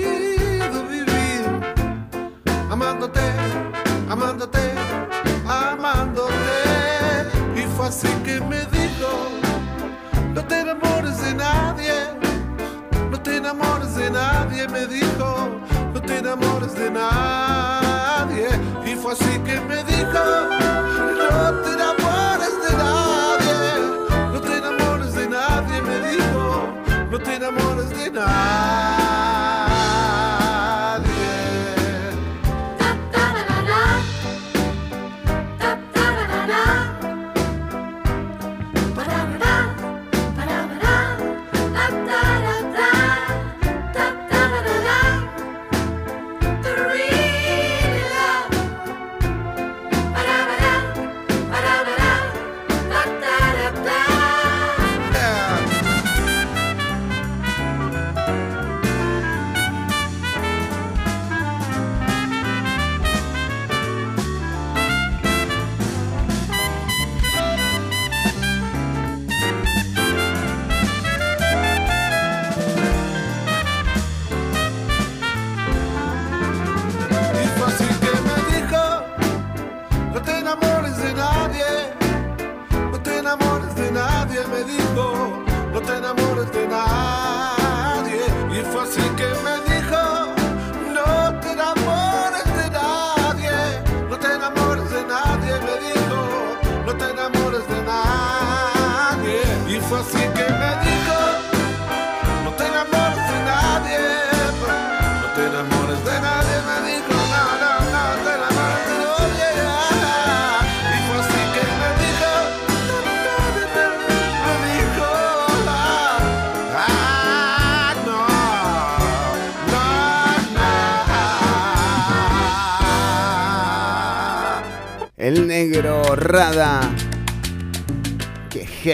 amándote, amándote, amándote. Y fue así que me dijo, no te enamores de nadie, no te enamores de nadie, me dijo, no te enamores de nadie. Y fue así que me dijo, no te enamores de nadie, no te enamores de nadie, me dijo, no te enamores de nadie.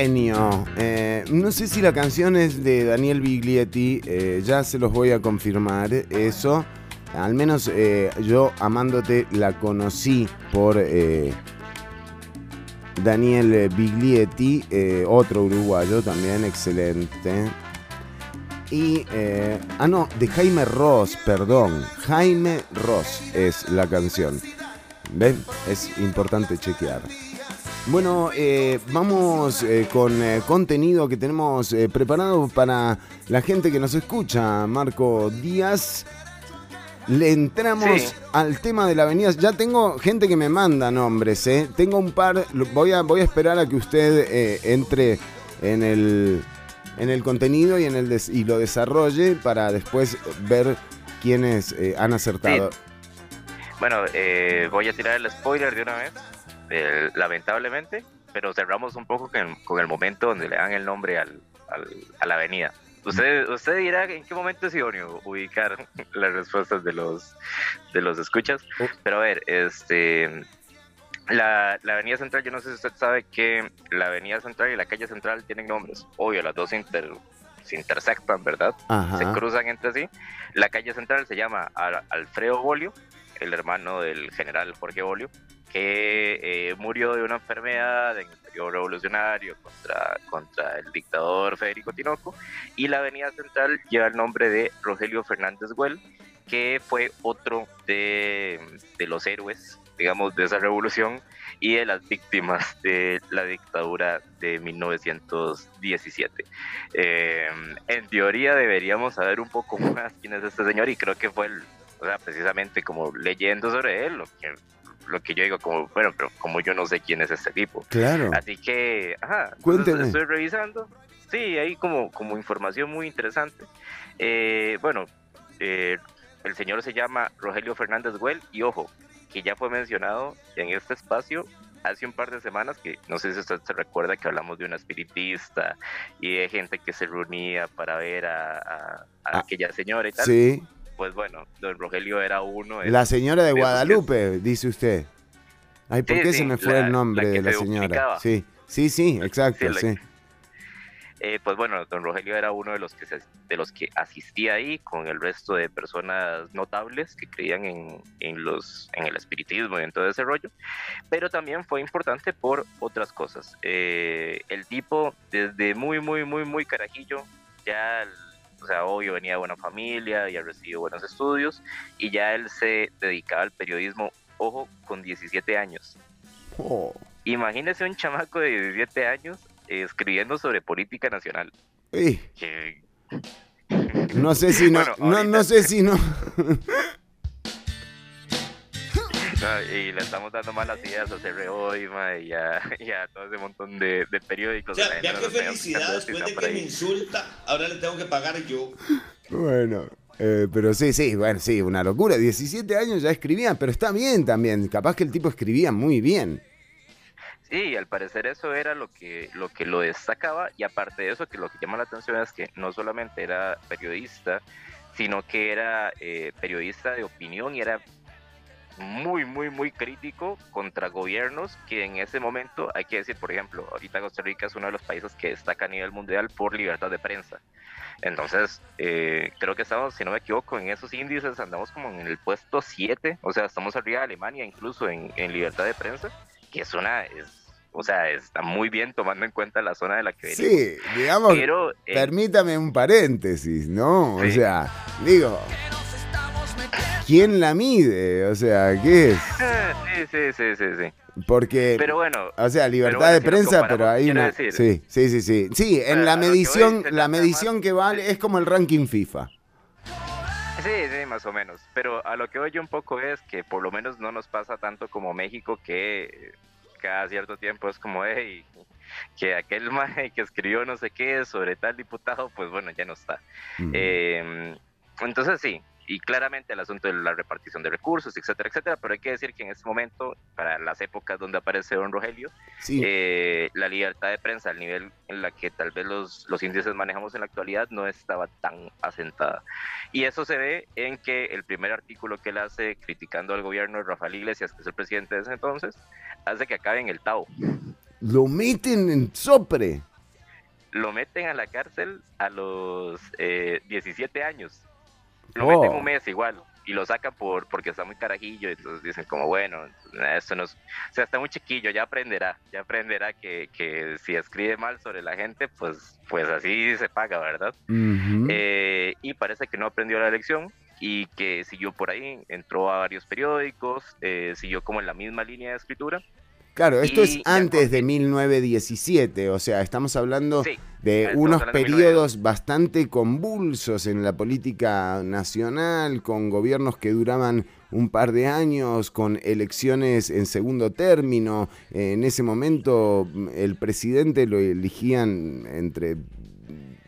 Genio. Eh, no sé si la canción es de Daniel Biglietti. eh, ya se los voy a confirmar eso. Al menos eh, yo amándote la conocí por Daniel Biglietti, otro uruguayo también, excelente. Y, ah no, de Jaime Ross, perdón. Jaime Ross es la canción. ¿Ven? Es importante chequear. Bueno, eh, vamos eh, con eh, contenido que tenemos eh, preparado para la gente que nos escucha. Marco Díaz. Le entramos Sí. al tema de la avenida. Ya tengo gente que me manda nombres, ¿eh? Tengo un par. Voy a, voy a esperar a que usted eh, entre en el, en el contenido y, en el des- y lo desarrolle para después ver quiénes eh, han acertado. Bueno, eh, voy a tirar el spoiler de una vez, eh, lamentablemente, pero cerramos un poco con, con el momento donde le dan el nombre al, al- a la avenida. Usted, usted dirá en qué momento es idóneo ubicar las respuestas de los, de los escuchas, pero a ver, este, la, la avenida central, yo no sé si usted sabe que la avenida central y la calle central tienen nombres, obvio, las dos inter- se intersectan, ¿verdad? Ajá. se cruzan entre sí. La calle central se llama Al- Alfredo Bolio, el hermano del general Jorge Bolio, que eh, murió de una enfermedad en el periodo revolucionario contra, contra el dictador Federico Tinoco. Y la avenida central lleva el nombre de Rogelio Fernández Güell, que fue otro de, de los héroes, digamos, de esa revolución y de las víctimas de la dictadura de 1917. Eh, en teoría deberíamos saber un poco más quién es este señor y creo que fue, el, o sea, precisamente como leyendo sobre él, lo que, lo que yo digo como, bueno, pero como yo no sé quién es este tipo. Claro. Así que, ajá, Cuénteme. estoy revisando. Sí, hay como, como información muy interesante. Eh, bueno, eh, el señor se llama Rogelio Fernández Güell y ojo, que ya fue mencionado en este espacio hace un par de semanas que no sé si usted se recuerda que hablamos de una espiritista y de gente que se reunía para ver a, a- a Ah, aquella señora y tal. Sí. Pues bueno, don Rogelio era uno. La señora de Guadalupe, dice usted. Ay, ¿por Sí, qué sí, se me fue la- el nombre la de la se señora? duplicaba. Sí, sí, sí, exacto, la- sí. Eh, pues bueno, don Rogelio era uno de los que se- de los que asistía ahí con el resto de personas notables que creían en, en los en el espiritismo y en todo ese rollo, pero también fue importante por otras cosas. Eh, el tipo desde muy muy muy muy carajillo ya o sea, obvio venía de buena familia, ya recibió buenos estudios y ya él se dedicaba al periodismo, ojo, con 17 años. Oh, Imagínese un chamaco de 17 años eh, escribiendo sobre política nacional. Que- no sé si no, Bueno, no, no sé si no. no, y le estamos dando malas ideas a CRO y, ma, y a, y a todo ese montón de, de periódicos. O sea, los vea felicidad después de que me insulta, ahora le tengo que pagar yo. Bueno, eh, pero sí, sí, bueno, sí, una locura. 17 años ya escribían, pero está bien también. Capaz que el tipo escribía muy bien. Sí, al parecer eso era lo que, lo que lo destacaba y aparte de eso, que lo que llama la atención es que no solamente era periodista, sino que era eh, periodista de opinión y era muy, muy, muy crítico contra gobiernos que en ese momento, hay que decir, por ejemplo, ahorita Costa Rica es uno de los países que destaca a nivel mundial por libertad de prensa. Entonces, eh, creo que estamos, si no me equivoco, en esos índices andamos como en el puesto 7, o sea, estamos arriba de Alemania incluso en, en libertad de prensa, que es una, es, o sea, está muy bien tomando en cuenta la zona de la que venimos. Sí, digamos, Pero, eh, permítame un paréntesis, ¿no? O Sí. sea, digo, ¿quién la mide? O sea, ¿qué es? sí, sí, sí, sí, sí. Porque, Pero bueno, o sea, libertad bueno, de si prensa, pero hay una... decir- Sí, sí, sí, sí. Sí, en la medición, la medición que vale es como el ranking FIFA. Sí, sí, más o menos. Pero a lo que yo un poco es que por lo menos no nos pasa tanto como México que eh, cada cierto tiempo es como, hey, que aquel maje que escribió no sé qué sobre tal diputado, pues bueno, ya no está. Ujú. Eh, entonces sí, y claramente el asunto de la repartición de recursos, etcétera, etcétera, pero hay que decir que en este momento, para las épocas donde aparece don Rogelio, Sí. eh, la libertad de prensa al nivel en la que tal vez los, los índices manejamos en la actualidad no estaba tan asentada. Y eso se ve en que el primer artículo que él hace criticando al gobierno de Rafael Iglesias, que es el presidente de ese entonces, hace que acabe en el Tao. Lo meten en sopre. Lo meten a la cárcel a los eh, 17 años. Lo Oh. meten un mes igual. Y lo sacan por, porque está muy carajillo. Entonces dicen como, bueno, esto no es... O sea, está muy chiquillo, ya aprenderá. Ya aprenderá que, que si escribe mal sobre la gente, pues, pues así se paga, ¿verdad? Eh, y parece que no aprendió la lección y que siguió por ahí, entró a varios periódicos, eh, siguió como en la misma línea de escritura. Claro, esto es y antes de 1917, o sea, estamos hablando Sí, de unos periodos bastante convulsos en la política nacional, con gobiernos que duraban un par de años, con elecciones en segundo término. En ese momento mm, el presidente lo elegían entre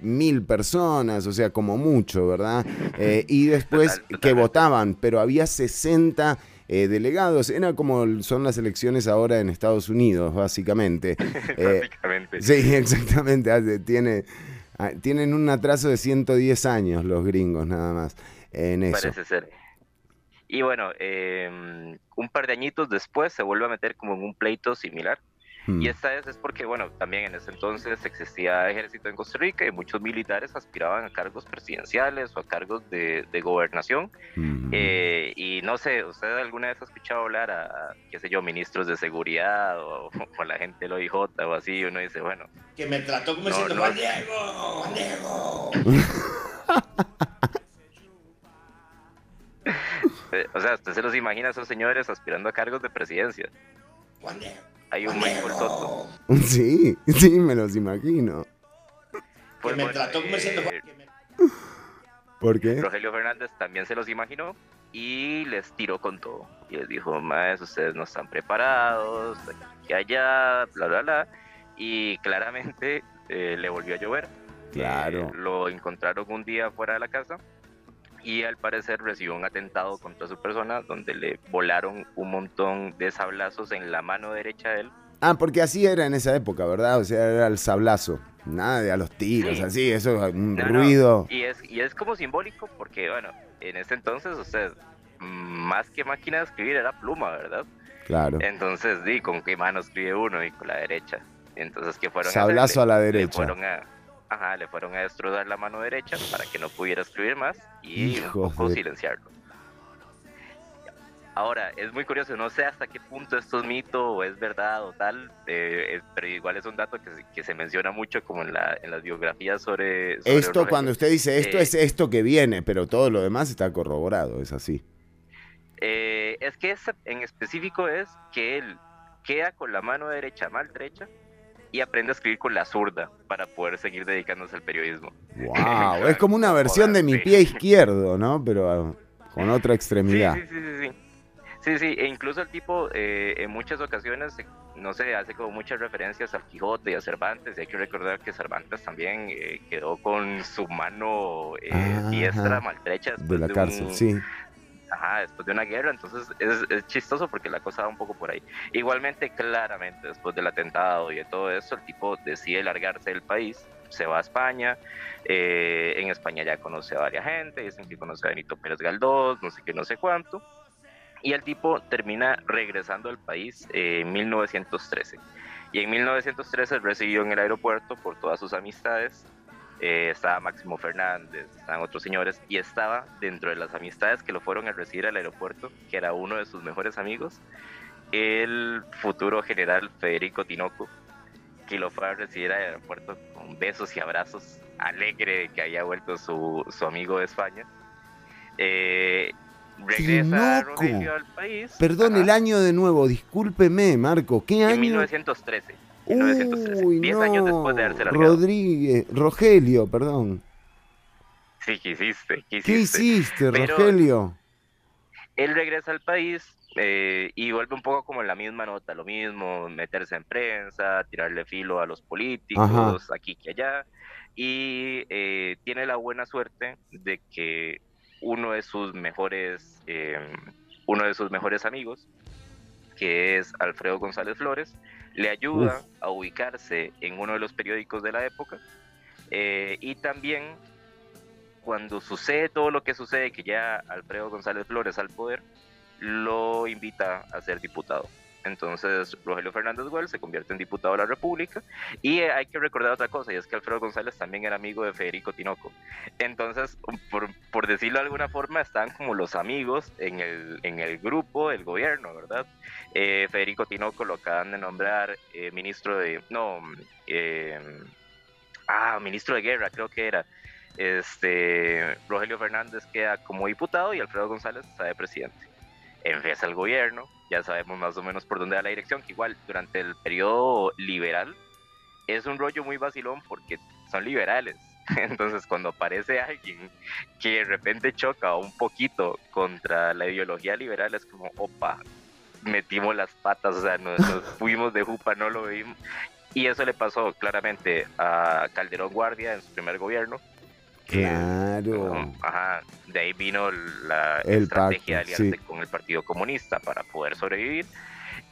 mil personas, o sea, como mucho, ¿verdad? Eh, y después Total, que votaban, pero había 60 eh, delegados, era como son las elecciones ahora en Estados Unidos, básicamente. Eh, sí, exactamente, hace- tiene, ah, tienen un atraso de 110 años los gringos nada más en eso. Parece ser. Y bueno, eh, un par de añitos después se vuelve a meter como en un pleito similar. Y esta vez es porque, bueno, también en ese entonces existía ejército en Costa Rica y muchos militares aspiraban a cargos presidenciales o a cargos de, de gobernación. Mm. Eh, y no sé, ¿usted alguna vez ha escuchado hablar a, a, qué sé yo, ministros de seguridad o, o a la gente del OIJ o así? Y uno dice, bueno, Que me trató como No, diciendo, no. Juan Diego, Juan Diego. eh, o sea, usted se los imagina a esos señores aspirando a cargos de presidencia. Hay un Michael Soto. Diego. Sí, sí, me los imagino. Pues que me bueno, trató eh, Juan que me- ¿Por qué? Rogelio Fernández también se los imaginó y les tiró con todo. Y les dijo, más ustedes no están preparados, aquí allá, bla, bla, bla. Y claramente eh, le volvió a llover. Claro. Eh, lo encontraron un día fuera de la casa y al parecer recibió un atentado contra su persona donde le volaron un montón de sablazos en la mano derecha de él. Ah, porque así era en esa época, ¿verdad? O sea, era el sablazo. Nada de a los tiros, Sí. así, eso es un No, no, ruido. Y es, y es como simbólico porque, bueno, en ese entonces usted, mm, más que máquina de escribir, era pluma, ¿verdad? Claro. Entonces, di, ¿con qué mano escribe uno? Y con la derecha. Entonces, ¿qué fueron Sablazo hacerle? a la Le derecha. fueron a, ajá, le fueron a destrozar la mano derecha para que no pudiera escribir más y Hijos un poco de- silenciarlo. Ahora, es muy curioso, no sé hasta qué punto esto es mito o es verdad o tal, eh, es- pero igual es un dato que, se- que se menciona mucho como en, la, en las biografías sobre... sobre Esto, cuando usted dice esto, Eh, es esto que viene, pero todo lo demás está corroborado, es así. Eh, es que en específico es que él queda con la mano derecha maltrecha y aprende a escribir con la zurda para poder seguir dedicándose al periodismo. Wow, es como una versión de mi pie izquierdo, ¿no? Pero ah, con otra extremidad. Sí, sí, sí, sí, sí. Sí, e incluso el tipo eh, en muchas ocasiones, eh, no sé, hace como muchas referencias al Quijote y a Cervantes, y hay que recordar que Cervantes también eh, quedó con su mano eh, diestra maltrecha De la de cárcel, un- sí. Ajá, después de una guerra, entonces es, es chistoso porque la cosa va un poco por ahí. Igualmente, claramente, después del atentado y de todo eso, el tipo decide largarse del país, se va a España, eh, en España ya conoce a varias gente, dicen que conoce a Benito Pérez Galdós, no sé qué, no sé cuánto, y el tipo termina regresando al país eh, en 1913. Y en 1913 recibió en el aeropuerto por todas sus amistades eh, estaba Máximo Fernández, estaban otros señores, y estaba dentro de las amistades que lo fueron a recibir al aeropuerto, que era uno de sus mejores amigos, el futuro general Federico Tinoco, que lo fue a recibir al aeropuerto con besos y abrazos, alegre de que haya vuelto su, su amigo de España. Eh, regresa. Rogelio al país. Perdón, el año de nuevo, discúlpeme, Marco, ¿qué En año? 1913. 1913, Uy, 10 no. años después de haberse largado. Rodríguez, Rogelio, perdón. Sí, ¿qué hiciste? ¿Qué ¿Qué hiciste? hiciste, Pero- Rogelio? él regresa al país eh, y vuelve un poco como en la misma nota, lo mismo, meterse en prensa, tirarle filo a los políticos, Ajá. aquí que allá, y eh, tiene la buena suerte de que uno de sus mejores, eh, uno de sus mejores amigos, que es Alfredo González Flores, le ayuda Uf. a ubicarse en uno de los periódicos de la época, eh, y también cuando sucede todo lo que sucede, que ya Alfredo González Flores al poder, lo invita a ser diputado. Entonces Rogelio Fernández Güell se convierte en diputado de la República y eh, hay que recordar otra cosa y es que Alfredo González también era amigo de Federico Tinoco. Entonces, por, decirlo de alguna forma, están como los amigos en el, en el grupo del gobierno, ¿verdad? Eh, Federico Tinoco lo acaban de nombrar eh, ministro de... No, eh, ah, ministro de guerra creo que era. Este, Rogelio Fernández queda como diputado y Alfredo González está de presidente. Empieza el gobierno, ya sabemos más o menos por dónde va la dirección, que igual durante el periodo liberal es un rollo muy vacilón porque son liberales. Entonces cuando aparece alguien que de repente choca un poquito contra la ideología liberal es como, opa, metimos las patas, o sea, nos, nos fuimos de jupa, no lo vimos. Y eso le pasó claramente a Calderón Guardia en su primer gobierno, Claro. Ajá, de ahí vino la El estrategia pacto, de aliarse sí. con el Partido Comunista para poder sobrevivir.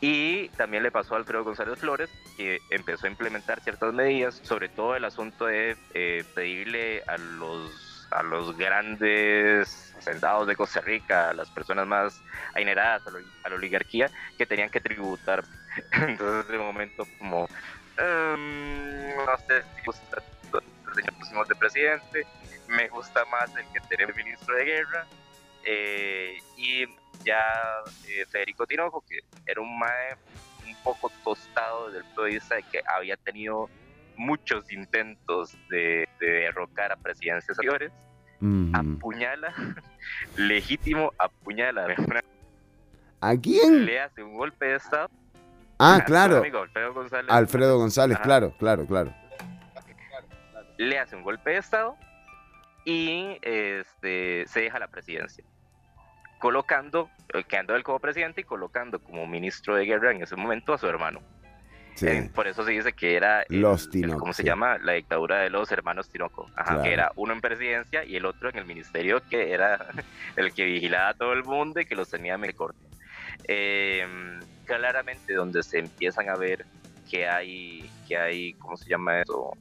Y también le pasó a Alfredo González Flores, que empezó a implementar ciertas medidas, sobre todo el asunto de eh, pedirle a los, a los grandes hacendados de Costa Rica, a las personas más adineradas, a la, a la oligarquía, que tenían que tributar. Entonces, de momento, como, "Em, no sé si el señor pusimos de presidente, me gusta más el que tenemos ministro de guerra, eh, y ya eh, Federico Tinoco, que era un mae un poco tostado desde el punto de vista de que había tenido muchos intentos de, de derrocar a presidencias anteriores, apuñala, legítimo, apuñala ¿A quién? le hace un golpe de estado. Ah, claro. amigo Alfredo González. Alfredo González, Ajá. claro, claro, claro. Le hace un golpe de estado y este, se deja la presidencia, colocando, eh, quedando él como presidente y colocando como ministro de guerra en ese momento a su hermano. Sí. Eh, por eso se dice que era, el- Los el- Tinoco, ¿cómo se sí. llama? La dictadura de los hermanos Tinoco. Ajá, Claro. que era uno en presidencia y el otro en el ministerio, que era el que vigilaba a todo el mundo y que los tenía medio corto. Eh, claramente donde se empiezan a ver que hay, que hay, ¿cómo se llama eso?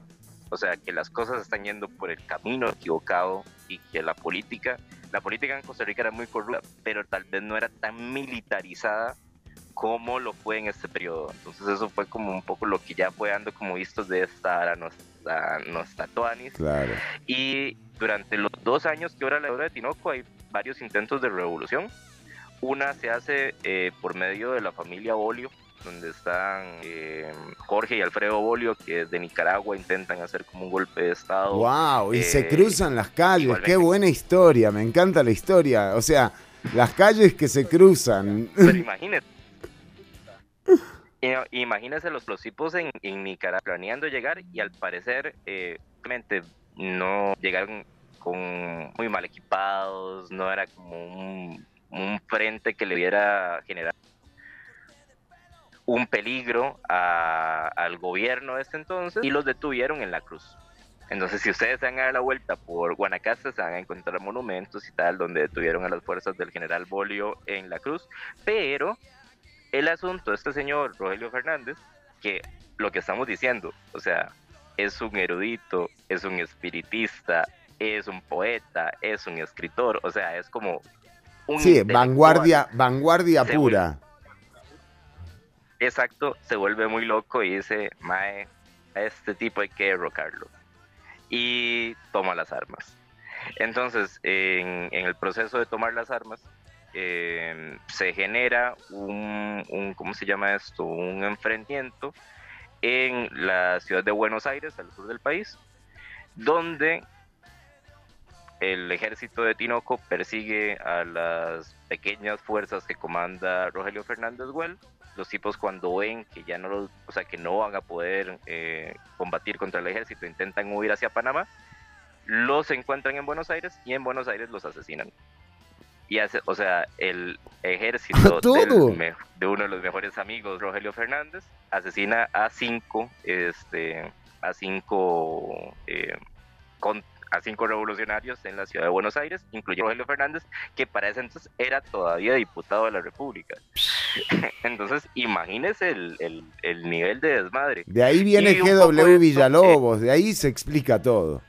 O sea, que las cosas están yendo por el camino equivocado y que la política, la política en Costa Rica era muy corrupta, pero tal vez no era tan militarizada como lo fue en este periodo. Entonces eso fue como un poco lo que ya fue dando como vistos de esta era nuestra, nuestra Tuanis. Claro. Y durante los dos años que dura la deuda de Tinoco hay varios intentos de revolución. Una se hace eh, por medio de la familia Bolio, donde están eh, Jorge y Alfredo Bolio, que de Nicaragua intentan hacer como un golpe de Estado. Wow, y se Eh, cruzan las calles, igualmente. qué buena historia, me encanta la historia. O sea, las calles que se cruzan. Pero imagínate. Imagínense los, los tipos en, en Nicaragua planeando llegar y al parecer, eh, no llegaron con muy mal equipados, no era como un, un frente que le hubiera generado un peligro a- al gobierno de este entonces y los detuvieron en la cruz. Entonces, si ustedes se van a dar la vuelta por Guanacaste, se van a encontrar monumentos y tal, donde detuvieron a las fuerzas del general Bolio en la cruz. Pero el asunto de este señor Rogelio Fernández, que lo que estamos diciendo, o sea, es un erudito, es un espiritista, es un poeta, es un escritor, o sea, es como un Sí, vanguardia, vanguardia pura. Exacto, se vuelve muy loco y dice, Mae, a este tipo hay que derrocarlo. Y toma las armas. Entonces, en, el proceso de tomar las armas, eh, se genera un, ¿cómo se llama esto? Un enfrentamiento en la ciudad de Buenos Aires, al sur del país, donde el ejército de Tinoco persigue a las pequeñas fuerzas que comanda Rogelio Fernández Güell. Los tipos cuando ven que ya no los, o sea, que no van a poder eh, combatir contra el ejército, intentan huir hacia Panamá, los encuentran en Buenos Aires y en Buenos Aires los asesinan. Y hace, o sea, el ejército del de uno de los mejores amigos, Rogelio Fernández, asesina a cinco, este, a cinco, eh, con- a cinco revolucionarios en la ciudad de Buenos Aires, incluyendo Rogelio Fernández, que para ese entonces era todavía diputado de la República. Entonces, imagínese el, el- el nivel de desmadre. De ahí viene Y GW eh, Villalobos, de ahí se explica todo.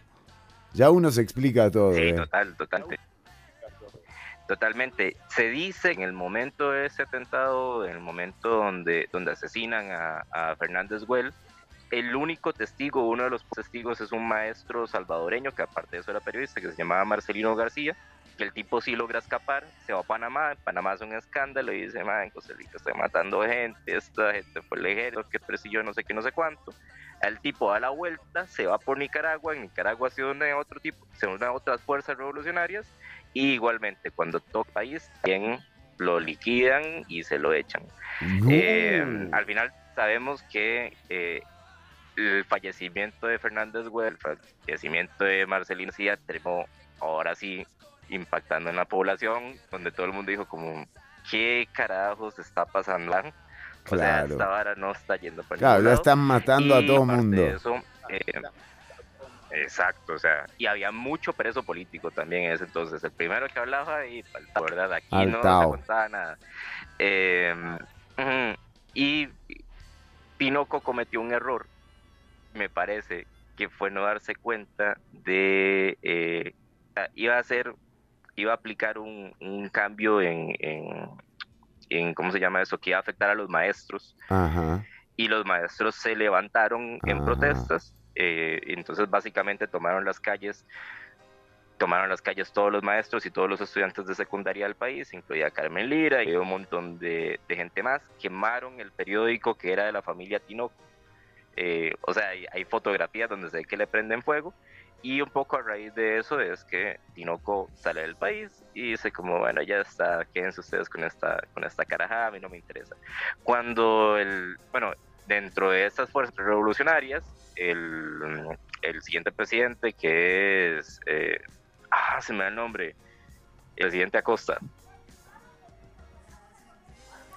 Ya uno se explica todo. Sí, eh. total, totalmente. Totalmente. Se dice en el momento de ese atentado, en el momento donde, donde asesinan a, a Fernández Güell, el único testigo, uno de los testigos es un maestro salvadoreño, que aparte de eso era periodista, que se llamaba Marcelino García, que el tipo sí logra escapar, se va a Panamá, en Panamá es un escándalo y dice, "Ma, en Costa Rica estoy matando gente, esta gente fue el ejército que persiguió no sé qué, no sé cuánto. El tipo da la vuelta, se va por Nicaragua, en Nicaragua se une a otro tipo, se une a otras fuerzas revolucionarias, y igualmente cuando toca país, también lo liquidan y se lo echan. Eh, al final sabemos que eh, el fallecimiento de Fernández Güell, el fallecimiento de Marcelino Cía, terminó ahora sí impactando en la población, donde todo el mundo dijo como, ¿qué carajos está pasando? O sea, Claro. esta vara no está yendo para Claro, ya están matando a todo aparte mundo. de eso, eh, exacto, o sea, y había mucho preso político también en ese entonces. El primero que hablaba y faltaba, ¿verdad? Aquí no se contaba nada. Eh, ujú, y Tinoco cometió un error, me parece, que fue no darse cuenta de eh, iba a hacer, iba a aplicar un, un cambio en, en, en, ¿cómo se llama eso? Que iba a afectar a los maestros Ajá. y los maestros se levantaron en Ah. protestas. eh, entonces básicamente tomaron las calles, tomaron las calles todos los maestros y todos los estudiantes de secundaria del país, incluida Carmen Lira y un montón de, de gente más, quemaron el periódico que era de la familia Tinoco. Eh, o sea, hay, hay fotografías donde se ve que le prenden fuego y un poco a raíz de eso es que Tinoco sale del país y dice como, bueno, ya está, quédense ustedes con esta, con esta carajada, a mí no me interesa. Cuando el, bueno, dentro de estas fuerzas revolucionarias, el, el siguiente presidente que es, eh, ah, se me da el nombre, el presidente Acosta.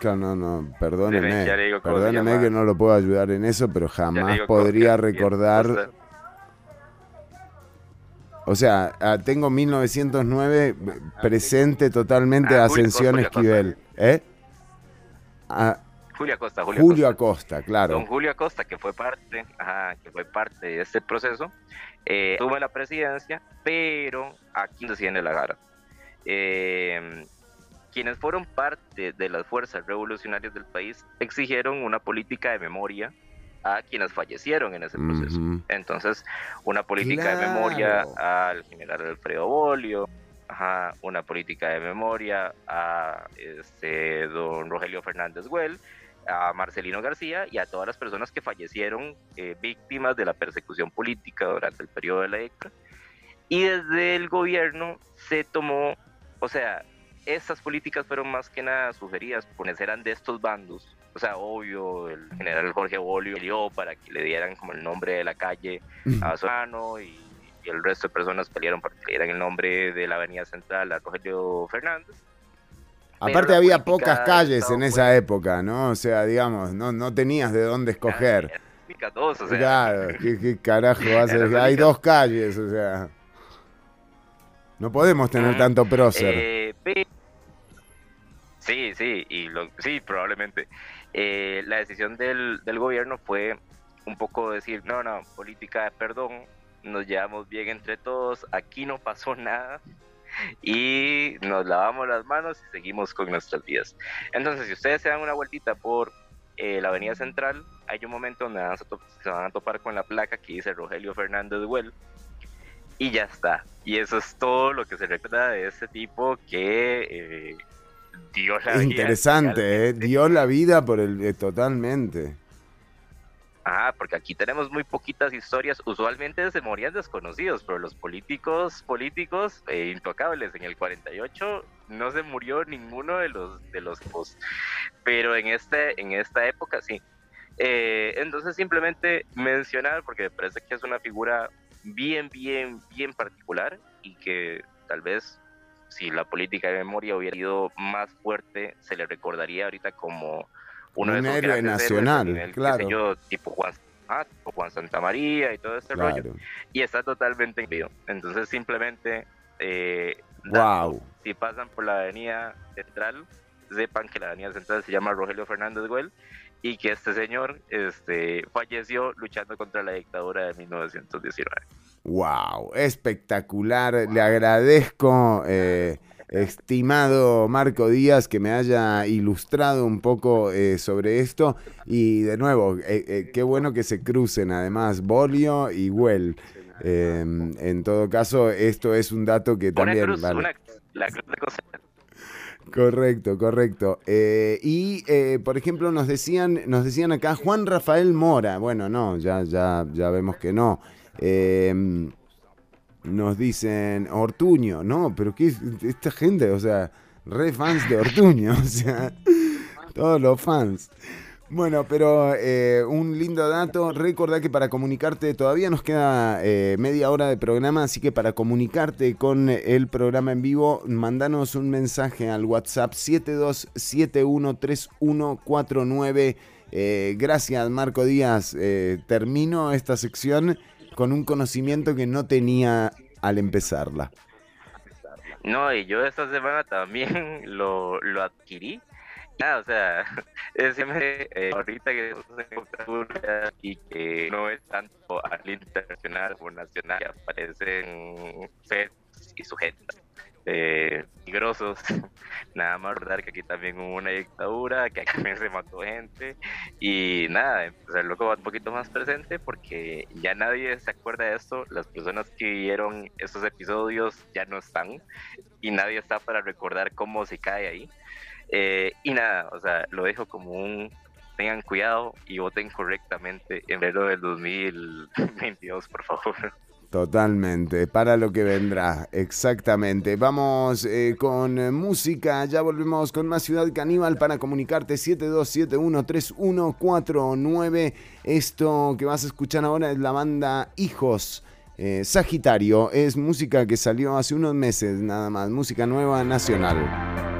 Claro, no, no, perdóneme. Ya le digo cómo se Perdóneme que no lo puedo ayudar en eso, pero jamás digo podría se recordar. O sea, ah, tengo 1909 presente totalmente Ah, Julio Ascensión Costa, Julio Esquivel. ¿Eh? Ah, Julio Acosta, Julio, Julio Acosta. Acosta, claro. Don Julio Acosta, que fue parte, ajá, que fue parte de este proceso, eh, tuvo la presidencia, pero aquí deciden de la gara. Eh, quienes fueron parte de las fuerzas revolucionarias del país exigieron una política de memoria a quienes fallecieron en ese proceso. Ujú. Entonces, una política de memoria al general Alfredo Bolio, ajá, una política de memoria a este, don Rogelio Fernández Güell, a Marcelino García y a todas las personas que fallecieron eh, víctimas de la persecución política durante el periodo de la década. Y desde el gobierno se tomó, o sea, esas políticas fueron más que nada sugeridas, pues eran de estos bandos. O sea, obvio, el general Jorge Bolio peleó para que le dieran como el nombre de la calle a su hermano y, y el resto de personas pelearon para que le dieran el nombre de la avenida central a Rogelio Fernández. Aparte había pocas calles en esa época, ¿no? O sea, digamos, no, no tenías de dónde escoger. Dos, o sea, Claro, ¿qué, qué carajo a las Hay dos calles, o sea. No podemos tener tanto prócer. Eh, sí, sí, y lo, sí, probablemente. Eh, la decisión del, del gobierno fue un poco decir, no, no, política de perdón, nos llevamos bien entre todos, aquí no pasó nada y nos lavamos las manos y seguimos con nuestras vidas. Entonces, si ustedes se dan una vueltita por eh, la avenida central, hay un momento donde se van a topar con la placa que dice Rogelio Fernández Güell y ya está. Y eso es todo lo que se recuerda de ese tipo que eh, dio la vida. interesante, ¿eh? Dio la vida por el. eh, totalmente. Ajá, porque aquí tenemos muy poquitas historias. Usualmente se morían desconocidos, pero los políticos, políticos eh, intocables. En el 48 no se murió ninguno de los de los dos. Pero en este, en esta época sí. Eh, entonces simplemente mencionar, porque me parece que es una figura bien, bien, bien particular y que tal vez si la política de memoria hubiera sido más fuerte, se le recordaría ahorita como uno de Un esos héroe héroes nacional, claro. yo, tipo Juan, ah, tipo Juan Santa María y todo Claro. rollo. Y está totalmente. Entonces simplemente eh, Wow. si pasan por la avenida central, sepan que la avenida central se llama Rogelio Fernández Güell y que este señor este, falleció luchando contra la dictadura de 1919. Wow, espectacular. Le agradezco, eh, estimado Marco Díaz, que me haya ilustrado un poco eh, sobre esto. Y de nuevo, eh, eh, qué bueno que se crucen además Bolio y Well. Eh, en todo caso, esto es un dato que Una también... cruz, vale. una- la cruz de. Correcto, correcto. Eh, y eh, por ejemplo nos decían, nos decían acá Juan Rafael Mora. Bueno, no, ya, ya, ya vemos que no. Eh, nos dicen Ortuño, no, pero qué es esta gente, o sea, re fans de Ortuño, o sea, todos los fans. Bueno, pero eh, un lindo dato. Recordá que para comunicarte, todavía nos queda eh, media hora de programa, así que para comunicarte con el programa en vivo, mandanos un mensaje al WhatsApp 72713149. Eh, gracias, Marco Díaz. Eh, termino esta sección con un conocimiento que no tenía al empezarla. No, y yo esta semana también lo, lo adquirí. Nada, o sea, es siempre eh, ahorita que y que no es tanto al internacional como nacional, que aparecen sets y sujetos eh, peligrosos. Nada más recordar que aquí también hubo una dictadura, que aquí también se mató gente y nada, empezarlo como un poquito más presente porque ya nadie se acuerda de esto, las personas que vieron estos episodios ya no están y nadie está para recordar cómo se cae ahí. Eh, y nada, o sea, lo dejo como un tengan cuidado y voten correctamente en enero del 2022, por favor. Totalmente, para lo que vendrá, exactamente. Vamos eh, con música, ya volvemos con más Ciudad Caníbal para comunicarte 72713149. Esto que vas a escuchar ahora es la banda Hijos. eh, Sagitario es música que salió hace unos meses nada más, música nueva nacional.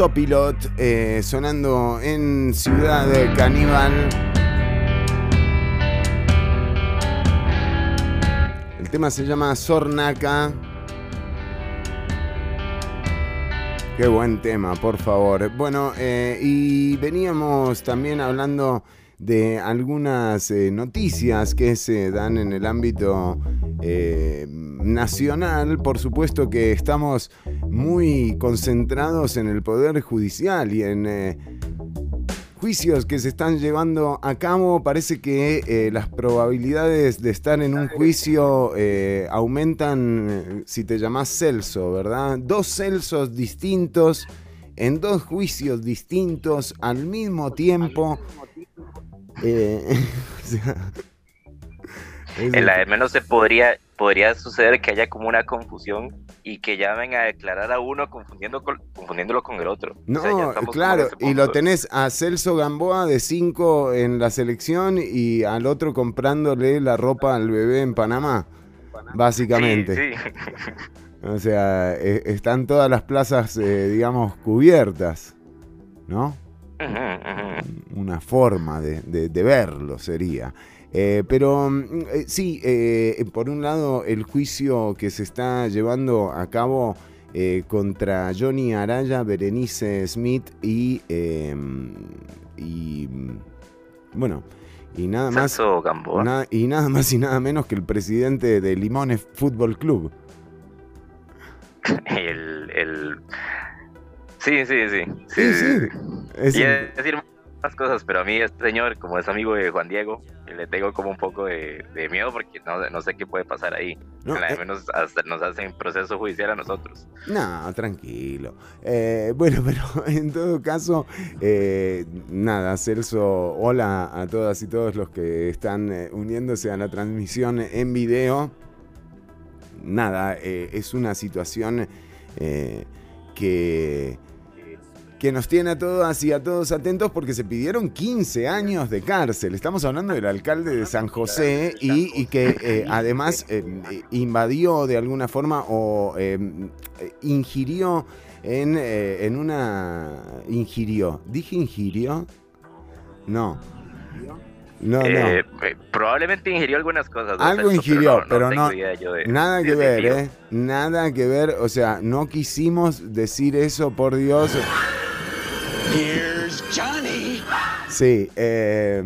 Sopilot eh, sonando en Ciudad Caníbal. El tema se llama Sornaca. Qué buen tema, por favor. Bueno, eh, y veníamos también hablando de algunas eh, noticias que se dan en el ámbito nacional. Por supuesto que estamos muy concentrados en el Poder Judicial y en eh, juicios que se están llevando a cabo. Parece que eh, las probabilidades de estar en un juicio eh, aumentan si te llamas Celso, ¿verdad? Dos Celsos distintos en dos juicios distintos al mismo tiempo. Eh, o sea, En la de menos se podría, podría suceder que haya como una confusión y que llamen a declarar a uno confundiendo con- confundiéndolo con el otro. No, O sea, ya claro, ese y lo tenés a Celso Gamboa de 5 en la selección y al otro comprándole la ropa al bebé en Panamá, básicamente. Sí, sí. O sea, e- están todas las plazas, eh, digamos, cubiertas, ¿no? Una forma de, de- de verlo sería. Eh, pero mm, eh, sí, eh, por un lado, el juicio que se está llevando a cabo eh, contra Johnny Araya, Berenice Smith y, eh, y mm, bueno, y nada más na- y nada más y nada menos que el presidente de Limones Fútbol Club. El, el... Sí, sí, sí. Sí, sí. Es y es decir más cosas, pero a mí este señor, como es amigo de Juan Diego, le tengo como un poco de, de miedo porque no, no sé qué puede pasar ahí. No, Al eh. menos hasta nos hacen proceso judicial a nosotros. No, tranquilo. Eh, bueno, pero en todo caso, eh, nada, Celso, hola a todas y todos los que están eh, uniéndose a la transmisión en video. Nada, es una situación que, que nos tiene a todas y a todos atentos porque se pidieron 15 años de cárcel. Estamos hablando del alcalde de San José y, y que eh, además eh, invadió de alguna forma o eh, eh, ingirió en, eh, en una... Ingirió. ¿Dije ingirió? No. No, no. Probablemente ingirió algunas cosas. ¿no, Algo ingirió, pero no. de- Nada que ver, ¿eh? Nada que ver. O sea, no quisimos decir eso, por Dios. Here's Johnny. Sí, eh,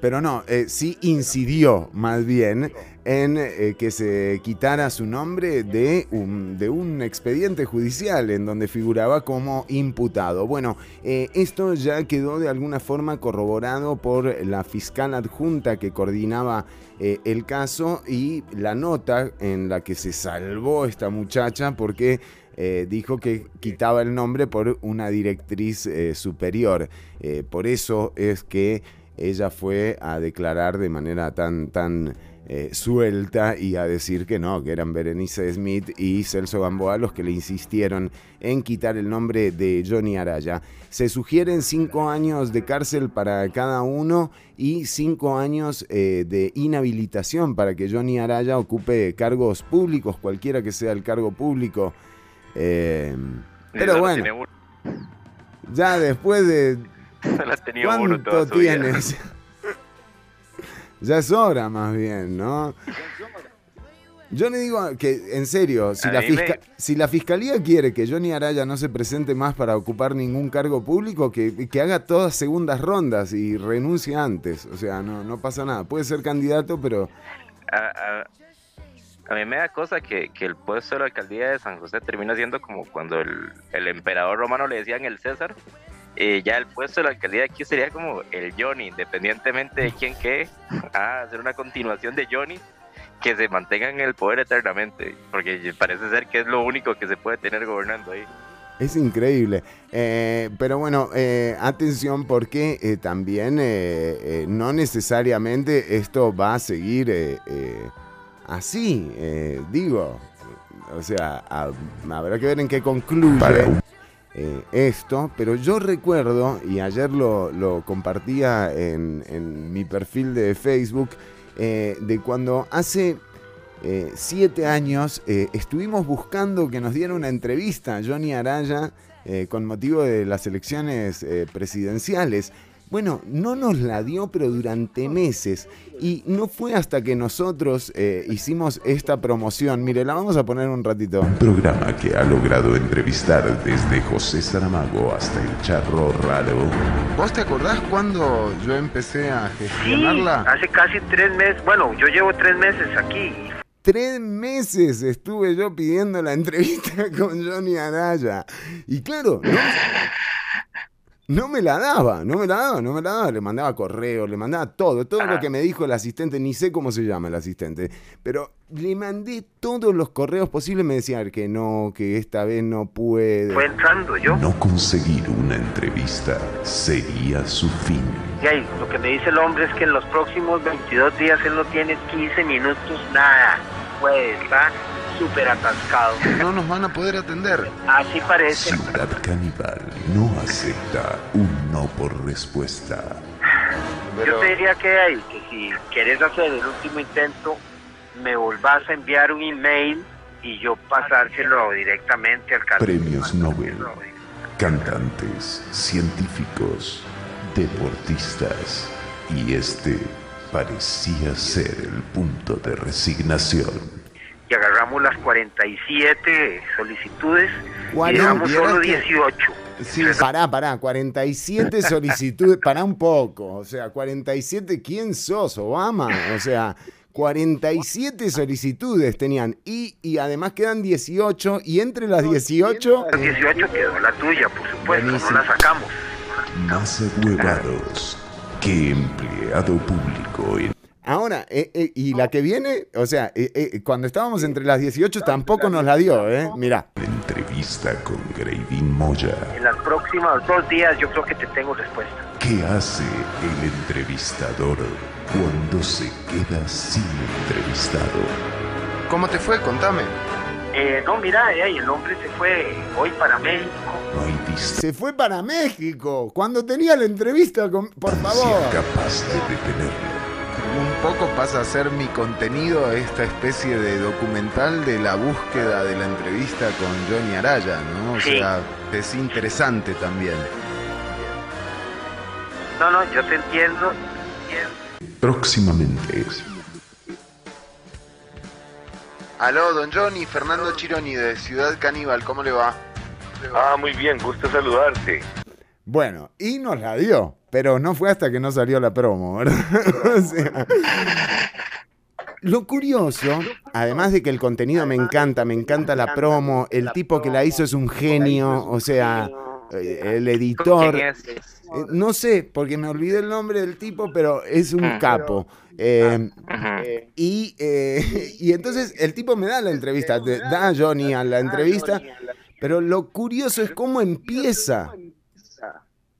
pero no, eh, sí incidió más bien en eh, que se quitara su nombre de un, expediente judicial en donde figuraba como imputado. Bueno, esto ya quedó de alguna forma corroborado por la fiscal adjunta que coordinaba el caso y la nota en la que se salvó esta muchacha porque eh, dijo que quitaba el nombre por una directriz eh, superior. Eh, por eso es que ella fue a declarar de manera tan, tan suelta y a decir que no, que eran Berenice Smith y Celso Gamboa los que le insistieron en quitar el nombre de Johnny Araya. Se sugieren cinco años de cárcel para cada uno y cinco años de inhabilitación para que Johnny Araya ocupe cargos públicos, cualquiera que sea el cargo público. Eh, pero bueno, ya después de ¿Cuánto tienes? ya es hora más bien, ¿no? Yo le digo que, en serio, si la, mí me- fisca- si la fiscalía quiere que Johnny Araya no se presente más para ocupar ningún cargo público, que, que haga todas segundas rondas y renuncie antes. O sea, no, no pasa nada. Puede ser candidato, pero a, a- a mí me da cosa que, que el puesto de la alcaldía de San José termina siendo como cuando el, el emperador romano le decían el César. eh, ya el puesto de la alcaldía aquí sería como el Johnny, independientemente de quién quede, a hacer una continuación de Johnny que se mantenga en el poder eternamente, porque parece ser que es lo único que se puede tener gobernando ahí. Es increíble. Eh, pero bueno, eh, atención porque eh, también no necesariamente esto va a seguir así, eh, digo. O sea, a- habrá que ver en qué concluye eh, esto. Pero yo recuerdo, y ayer lo, lo compartía en, en mi perfil de Facebook, eh, de cuando hace eh, siete años estuvimos buscando que nos diera una entrevista Johnny Araya eh, con motivo de las elecciones eh, presidenciales. Bueno, no nos la dio, pero durante meses. Y no fue hasta que nosotros eh, hicimos esta promoción. Mire, la vamos a poner un ratito. Programa que ha logrado entrevistar desde José Saramago hasta el Charro Raro. ¿Vos te acordás cuando yo empecé a Sí, hace casi tres meses, bueno, yo llevo tres meses aquí. Tres meses estuve yo pidiendo la entrevista con Johnny Araya. Y claro, no, no me la daba, no me la daba, no me la daba. Le mandaba correo, le mandaba todo, todo lo que me dijo el asistente, ni sé cómo se llama el asistente. Pero le mandé todos los correos posibles, me decían que no, que esta vez no puede. Fue entrando yo. No conseguir una entrevista sería su fin. Y ahí, lo que me dice el hombre es que en los próximos 22 días él no tiene 15 minutos, nada. Pues está súper atascado. No nos van a poder atender. Así parece. Ciudad Caníbal no acepta un no por respuesta. Yo te diría que ahí, que si quieres hacer el último intento, me volvás a enviar un email y yo pasárselo directamente al canal. Premios Nobel, cantantes, científicos, deportistas. Y este parecía ser el punto de resignación. Y agarramos las 47 solicitudes y Cuarenta. dejamos solo Vieras que- 18. Sí, pará, pará, 47 solicitudes, pará un poco, o sea, 47, ¿quién sos, Obama? O sea, 47 solicitudes tenían y, y además quedan 18 y entre las 18... Las 18 quedó la tuya, por supuesto, no la sacamos. Más huevados que empleado público en Ahora, eh, eh, y la que viene, o sea, eh, eh, cuando estábamos entre las 18 tampoco nos la dio, ¿eh? Mira. entrevista con Gravin Moya. En los próximos dos días yo creo que te tengo respuesta. ¿Qué hace el entrevistador cuando se queda sin entrevistado? ¿Cómo te fue? Contame. Eh, no, mira, eh, el hombre se fue hoy para México. Se fue para México cuando tenía la entrevista con... Por favor. capaz de detenerlo. Poco pasa a ser mi contenido esta especie de documental de la búsqueda de la entrevista con Johnny Araya, ¿no? O Sí. sea, es interesante también. No, no, yo te entiendo. Próximamente. Aló, don Johnny, Fernando Chironi de Ciudad Caníbal, ¿cómo le va? Ah, muy bien, gusto saludarte. Bueno, y nos la dio, pero no fue hasta que no salió la promo, ¿verdad? O sea, lo curioso, además de que el contenido me encanta, me encanta la promo, el tipo que la hizo es un genio, o sea, eh, el editor. Eh, No sé, porque me olvidé el nombre del tipo, pero es un capo. Eh, y, eh, y entonces el tipo me da la entrevista, da a Johnny a la entrevista, pero lo curioso es cómo empieza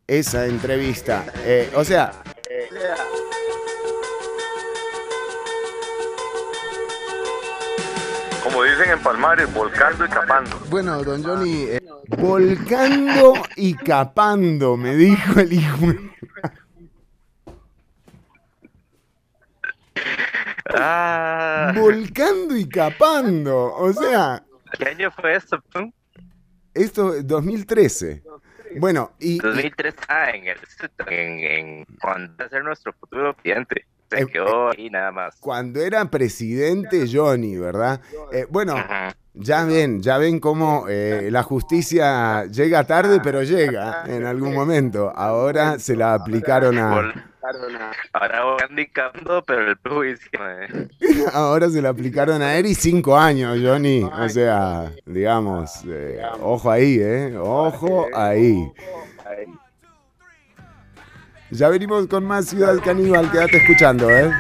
esa entrevista. Eh, o sea, Como dicen en Palmares, volcando y capando. Bueno, don Johnny, eh, volcando y capando, me dijo el hijo. Ah, Volcando y capando. O sea, ¿Qué año fue esto? esto 2013. Bueno, y, y- 2003, ah, en, el, en, en cuando va a ser nuestro futuro cliente. Se Eh, quedó ahí nada más. cuando era presidente Johnny, ¿verdad? Eh, bueno, ya ven, ya ven cómo eh, la justicia llega tarde, pero llega en algún momento. Ahora se la aplicaron a, Ahora voy handicapando, pero el prejuicio. eh. ahora se la aplicaron a él y cinco años, Johnny. O sea, digamos, eh, ojo ahí, ¿eh? Ojo ahí. Ya venimos con más Ciudad Caníbal, quédate escuchando, ¿eh?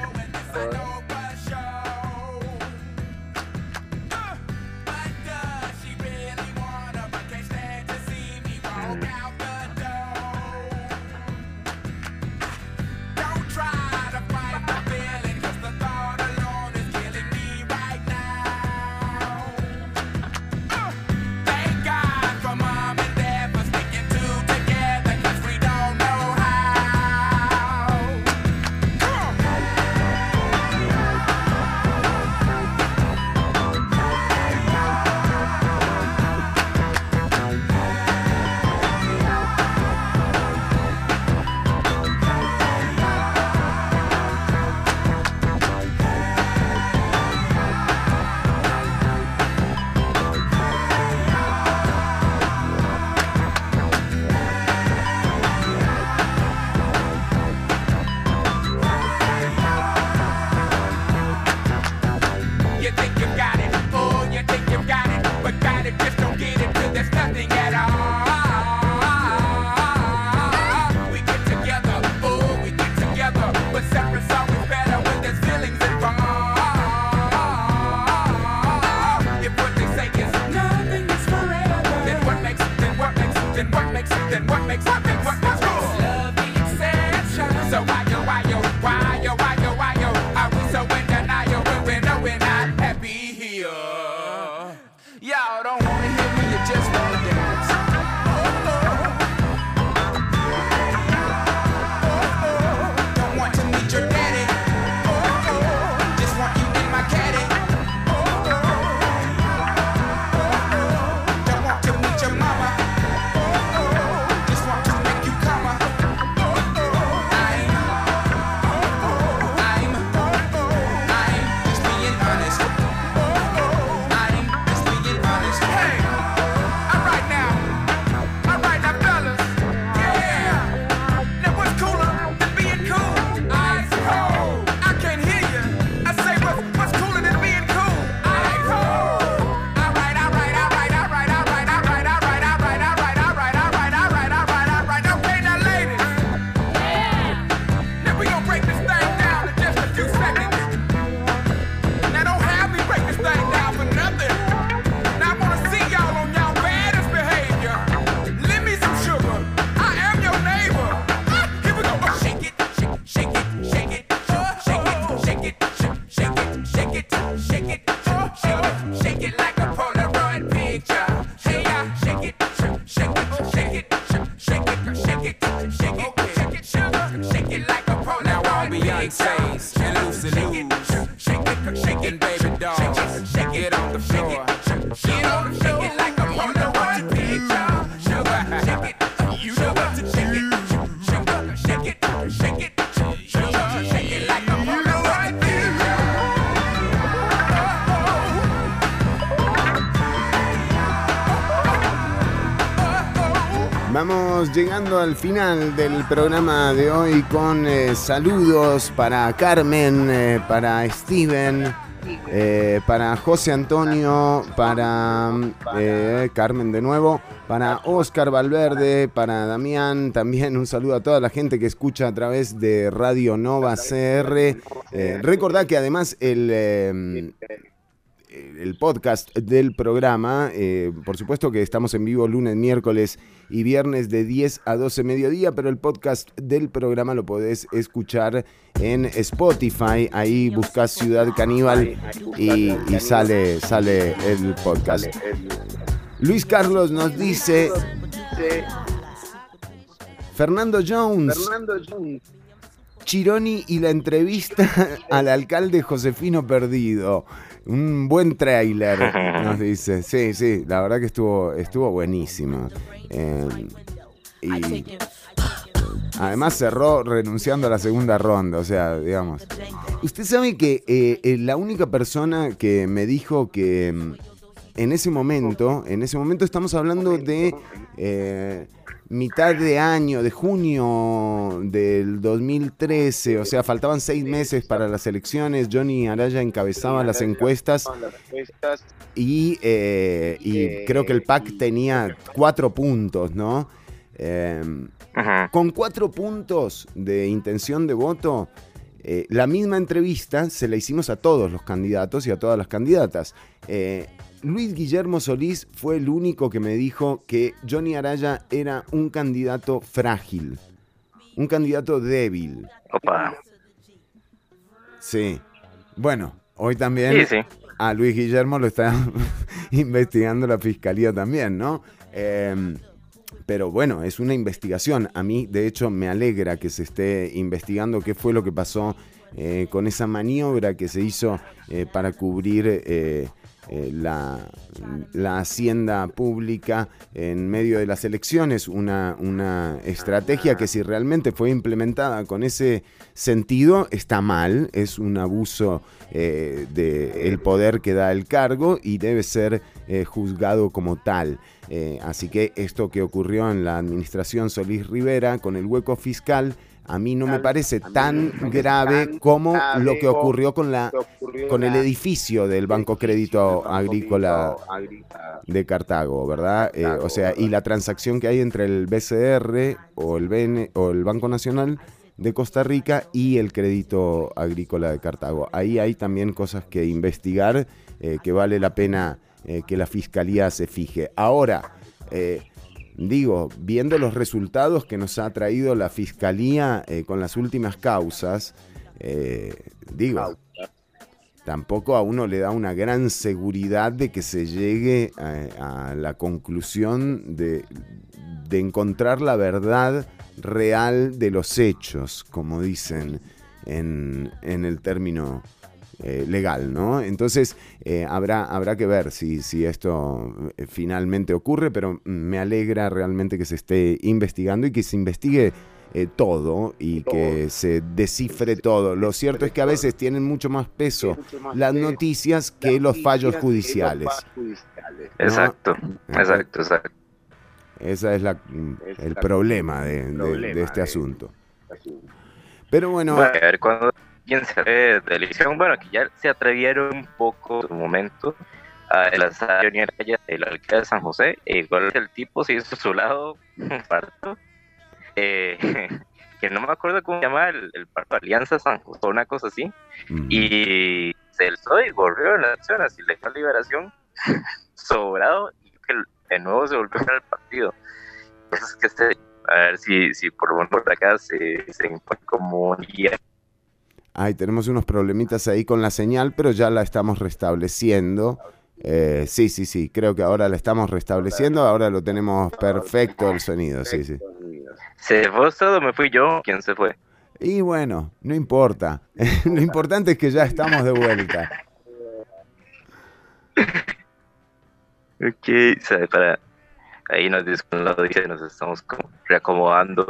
Llegando al final del programa de hoy con eh, saludos para Carmen, eh, para Steven, eh, para José Antonio, para Carmen de nuevo, para Oscar Valverde, para Damián, también un saludo a toda la gente que escucha a través de Radio Nova CR. Recordad que además el... el podcast del programa. eh, por supuesto que estamos en vivo lunes, miércoles y viernes de 10 a 12 mediodía, pero el podcast del programa lo podés escuchar en Spotify. Ahí buscas Ciudad Caníbal y, y sale, sale el podcast. Luis Carlos nos dice, Fernando Jones. Chironi y la entrevista al alcalde Josefino Perdido. Un buen tráiler, nos dice. Sí, sí, la verdad que estuvo, estuvo buenísimo. Eh, y además cerró renunciando a la segunda ronda, o sea, digamos. Usted sabe que eh, eh, la única persona que me dijo que mm, en ese momento, en ese momento estamos hablando de eh, mitad de año, de junio del 2013, o sea, faltaban seis meses para las elecciones, Johnny Araya encabezaba las encuestas y, eh, y creo que el PAC tenía cuatro puntos, ¿no? Eh, con cuatro puntos de intención de voto, eh, la misma entrevista se la hicimos a todos los candidatos y a todas las candidatas. Eh, Luis Guillermo Solís fue el único que me dijo que Johnny Araya era un candidato frágil, un candidato débil. Opa. Sí. Bueno, hoy también Sí, sí. a Luis Guillermo lo está investigando la fiscalía también, ¿no? Eh, pero bueno, es una investigación. A mí, de hecho, me alegra que se esté investigando qué fue lo que pasó eh, con esa maniobra que se hizo eh, para cubrir eh, la, la hacienda pública en medio de las elecciones. Una, una estrategia que si realmente fue implementada con ese sentido, está mal. Es un abuso eh, del poder que da el cargo y debe ser eh, juzgado como tal. Eh, así que esto que ocurrió en la administración Solís Rivera con el hueco fiscal, a mí no me parece tan grave como lo que ocurrió con, la, con el edificio del Banco Crédito Agrícola de Cartago, ¿verdad? Eh, o sea, y la transacción que hay entre el BCR o el, BN, o el Banco Nacional de Costa Rica y el Crédito Agrícola de Cartago. Ahí hay también cosas que investigar eh, que vale la pena eh, que la Fiscalía se fije. Ahora, eh, digo, viendo los resultados que nos ha traído la Fiscalía eh, con las últimas causas, eh, digo, tampoco a uno le da una gran seguridad de que se llegue a, a la conclusión de, de encontrar la verdad real de los hechos, como dicen en, en el término eh, legal, ¿no? Entonces eh, habrá, habrá que ver si, si esto eh, finalmente ocurre, pero me alegra realmente que se esté investigando y que se investigue eh, todo y que se descifre todo. Lo cierto es que a veces tienen mucho más peso las noticias que los fallos judiciales. ¿no? Exacto, exacto, exacto. Ese es la, el problema de, de- de este asunto. Pero bueno, Bueno, a ver cuando alguien se ve de televisión, bueno, que ya se atrevieron un poco en su momento a lanzar a Johnny Araya del alcalde de San José, e igual el tipo se hizo su lado un parto, eh, que no me acuerdo cómo se llama el, el parto Alianza San José, una cosa así, y se alzó y corrió en las acciones y le dio liberación sobrado y que de nuevo se volvió al partido. Entonces, que este, a ver si, si por lo menos por acá se, se impone como un guía Ay, tenemos unos problemitas ahí con la señal, pero ya la estamos restableciendo. Eh, sí, sí, sí, creo que ahora la estamos restableciendo, ahora lo tenemos perfecto el sonido, sí, sí. ¿Se fue usted o me fui yo? ¿Quién se fue? Y bueno, no importa. Lo importante es que ya estamos de vuelta. Ok, sabe, para... Ahí nos nos estamos como reacomodando.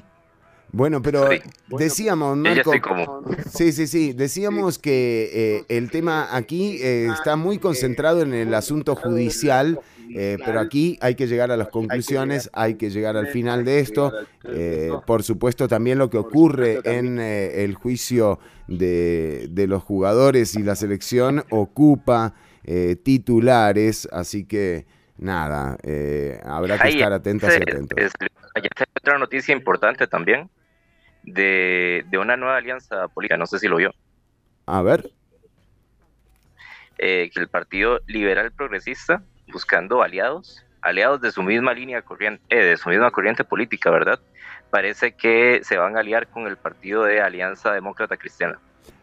Bueno, pero decíamos, Marco. Sí, sí, sí. Decíamos que eh, el tema aquí eh, está muy concentrado en el asunto judicial, eh, pero aquí hay que llegar a las conclusiones, hay que llegar al final de esto. Eh, por supuesto, también lo que ocurre en eh, el juicio de, de los jugadores y la selección ocupa eh, titulares, así que nada, eh, habrá que estar atentas y atentos. se otra noticia importante también de, de una nueva alianza política, no sé si lo vio, A ver. eh, que el Partido Liberal Progresista, buscando aliados, aliados de su misma línea corriente, eh, de su misma corriente política, ¿verdad? Parece que se van a aliar con el Partido de Alianza Demócrata Cristiana.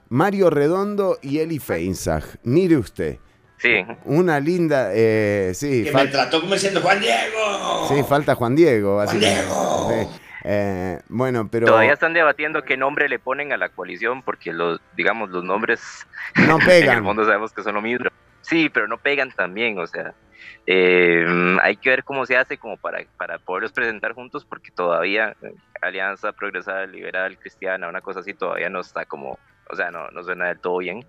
Mario Redondo y Eli Feinzag. Mire usted. Sí, Una linda, eh, sí, Que me trató como diciendo Juan Diego. sí, falta Juan Diego. Juan. Diego. Sí. Eh, bueno, pero todavía están debatiendo qué nombre le ponen a la coalición, porque los, digamos, los nombres no en el pegan. fondo sabemos que son lo mismo. Sí, pero no pegan también, o sea, eh, hay que ver cómo se hace como para, para poderlos presentar juntos, porque todavía eh, Alianza Progresal, Liberal, Cristiana, una cosa así, todavía no está como, o sea, no, no suena del todo bien,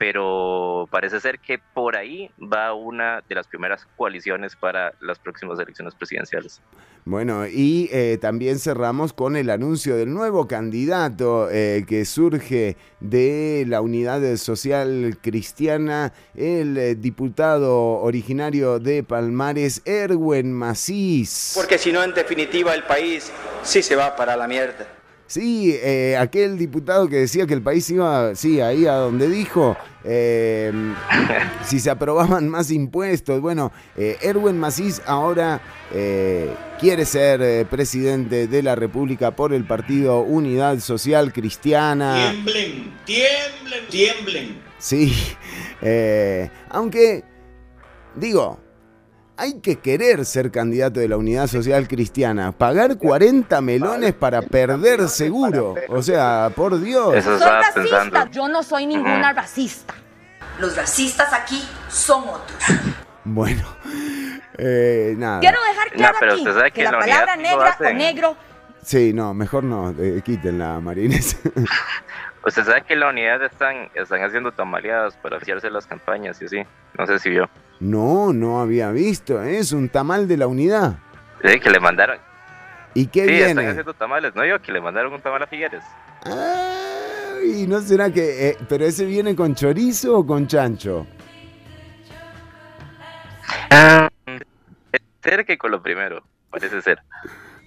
pero parece ser que por ahí va una de las primeras coaliciones para las próximas elecciones presidenciales. Bueno, y eh, también cerramos con el anuncio del nuevo candidato eh, que surge de la Unidad Social Cristiana, el eh, diputado originario de Palmares, Erwin Macís. Porque si no, en definitiva, el país sí se va para la mierda. Sí, eh, aquel diputado que decía que el país iba, sí, ahí a donde dijo, eh, si se aprobaban más impuestos. Bueno, eh, Erwin Macís ahora eh, quiere ser eh, presidente de la República por el partido Unidad Social Cristiana. Tiemblen, tiemblen, tiemblen. Sí, eh, aunque, digo, hay que querer ser candidato de la Unidad Social Cristiana. Pagar 40 melones para perder seguro. O sea, por Dios. Eso Soy racista. pensando. Yo no soy ninguna racista. Los racistas aquí son otros. Bueno, eh, nada. Quiero dejar claro pero aquí que la palabra negra o negro Sí, no, mejor no, eh, quítenla, Marines. Usted sabe que la unidad están, están haciendo tamaleadas para hacerse las campañas y así. No sé si vio. No, no había visto, ¿eh? es un tamal de la unidad. Sí, que le mandaron. ¿Y qué sí, están viene? haciendo tamales. No yo que le mandaron un tamal a Figueres. Ay, ¿no será que... eh, pero ese viene con chorizo o con chancho? Ser que con lo primero, parece ser.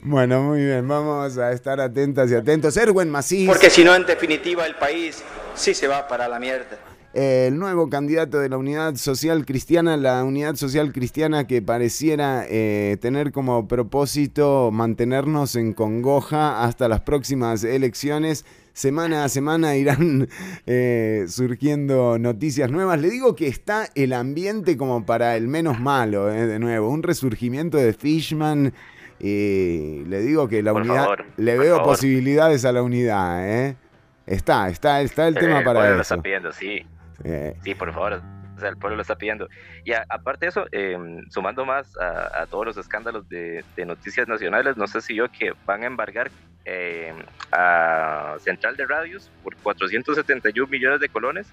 Bueno, muy bien, vamos a estar atentas y atentos. Erwin Macís. Porque si no, en definitiva, el país sí se va para la mierda. El nuevo candidato de la Unidad Social Cristiana, la Unidad Social Cristiana que pareciera eh, tener como propósito mantenernos en congoja hasta las próximas elecciones. Semana a semana irán eh, surgiendo noticias nuevas. Le digo que está el ambiente como para el menos malo, eh, de nuevo. Un resurgimiento de Fishman. Y le digo que la Por unidad, favor, le veo favor. posibilidades a la unidad, ¿eh? Está, está, está el tema Eh, para pueblo lo eso. está pidiendo, sí. Eh, Sí, por favor. O sea, el pueblo lo está pidiendo. Y a- aparte de eso, eh, sumando más a, a todos los escándalos de, de noticias nacionales, no sé si yo que van a embargar eh, a Central de Radios por 471 millones de colones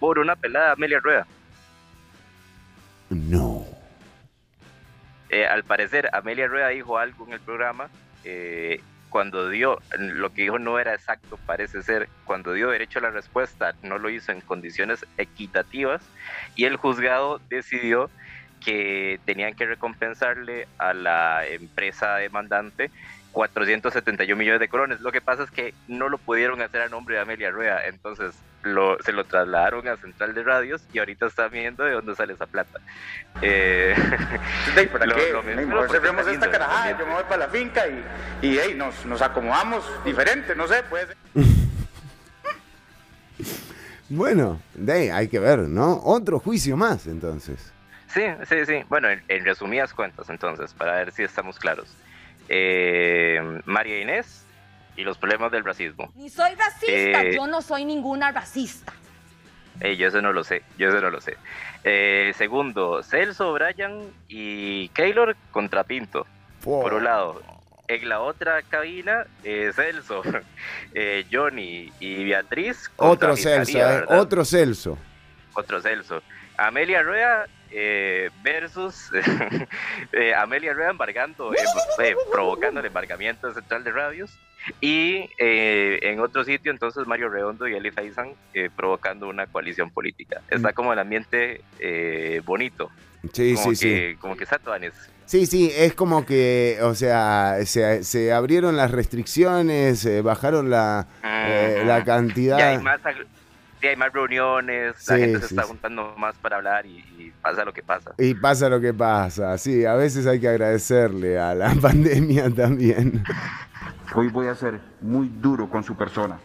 por una pelada de Amelia Rueda. No. Eh, al parecer, Amelia Rueda dijo algo en el programa. eh, cuando dio, lo que dijo no era exacto, parece ser, cuando dio derecho a la respuesta, no lo hizo en condiciones equitativas y el juzgado decidió que tenían que recompensarle a la empresa demandante 471 millones de colones. Lo que pasa es que no lo pudieron hacer a nombre de Amelia Rueda, entonces lo, se lo trasladaron a Central de Radios y ahorita están viendo de dónde sale esa plata. Eh, ¿Para lo- qué? lo mismo, cerremos está esta carajada, yo me voy para la finca y, y ey, nos, nos acomodamos diferente, no sé, puede ser. Bueno, de ahí hay que ver, ¿no? Otro juicio más, entonces. Sí, sí, sí. Bueno, en, en resumidas cuentas, entonces, para ver si estamos claros. eh, María Inés y los problemas del racismo. Ni soy racista, Eh, yo no soy ninguna racista. Ey, yo eso no lo sé, yo eso no lo sé. Eh, segundo, Celso, Brian y Keylor contra Pinto. Por un lado. En la otra cabina, eh, Celso, eh, Johnny y Beatriz. contra Otro Celso, eh, otro Celso. Otro Celso. Amelia Rueda eh, versus eh, Amelia Rueda embargando, eh, eh, provocando el embargamiento Central de Radios. Y eh, en otro sitio, entonces Mario Redondo y Eli Faizan eh, provocando una coalición política. Está como el ambiente eh, bonito. Mm. Sí, como sí, que, Como que Satuanes. Sí, sí, es como que, o sea, se, se abrieron las restricciones, eh, bajaron la, eh, la cantidad. Ya hay más, sí, hay más reuniones, la Sí, gente se sí, está sí. juntando más para hablar y, y pasa lo que pasa. Y pasa lo que pasa, sí, a veces hay que agradecerle a la pandemia también. Hoy voy a ser muy duro con su persona.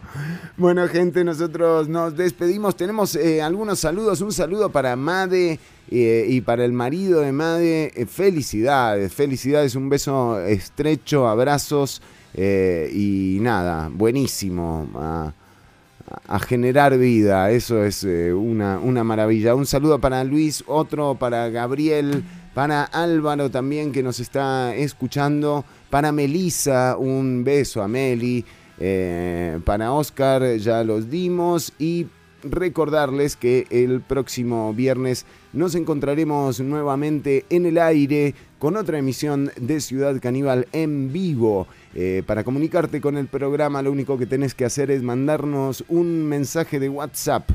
Bueno, gente, nosotros nos despedimos. Tenemos eh, algunos saludos. Un saludo para Made eh, y para el marido de Made. Eh, felicidades, felicidades. Un beso estrecho, abrazos eh, y nada, buenísimo. A, a generar vida, eso es una, una maravilla. Un saludo para Luis, otro para Gabriel, para Álvaro también que nos está escuchando, para Melisa, un beso a Meli, eh, para Oscar ya los dimos y recordarles que el próximo viernes nos encontraremos nuevamente en el aire con otra emisión de Ciudad Caníbal en vivo. Eh, para comunicarte con el programa lo único que tenés que hacer es mandarnos un mensaje de WhatsApp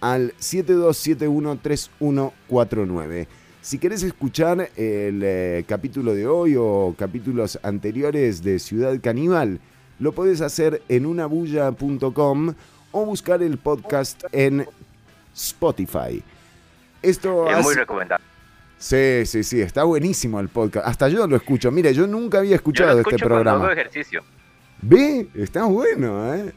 al 72713149. Si querés escuchar el eh, capítulo de hoy o capítulos anteriores de Ciudad Caníbal, lo podés hacer en unabulla.com o buscar el podcast en Spotify. Esto Es muy hace- recomendable. Sí, sí, sí, está buenísimo el podcast. Hasta yo lo escucho. Mire, yo nunca había Yo escuchado lo este cuando hago programa. ejercicio. ¿Ve? Está bueno, ¿eh?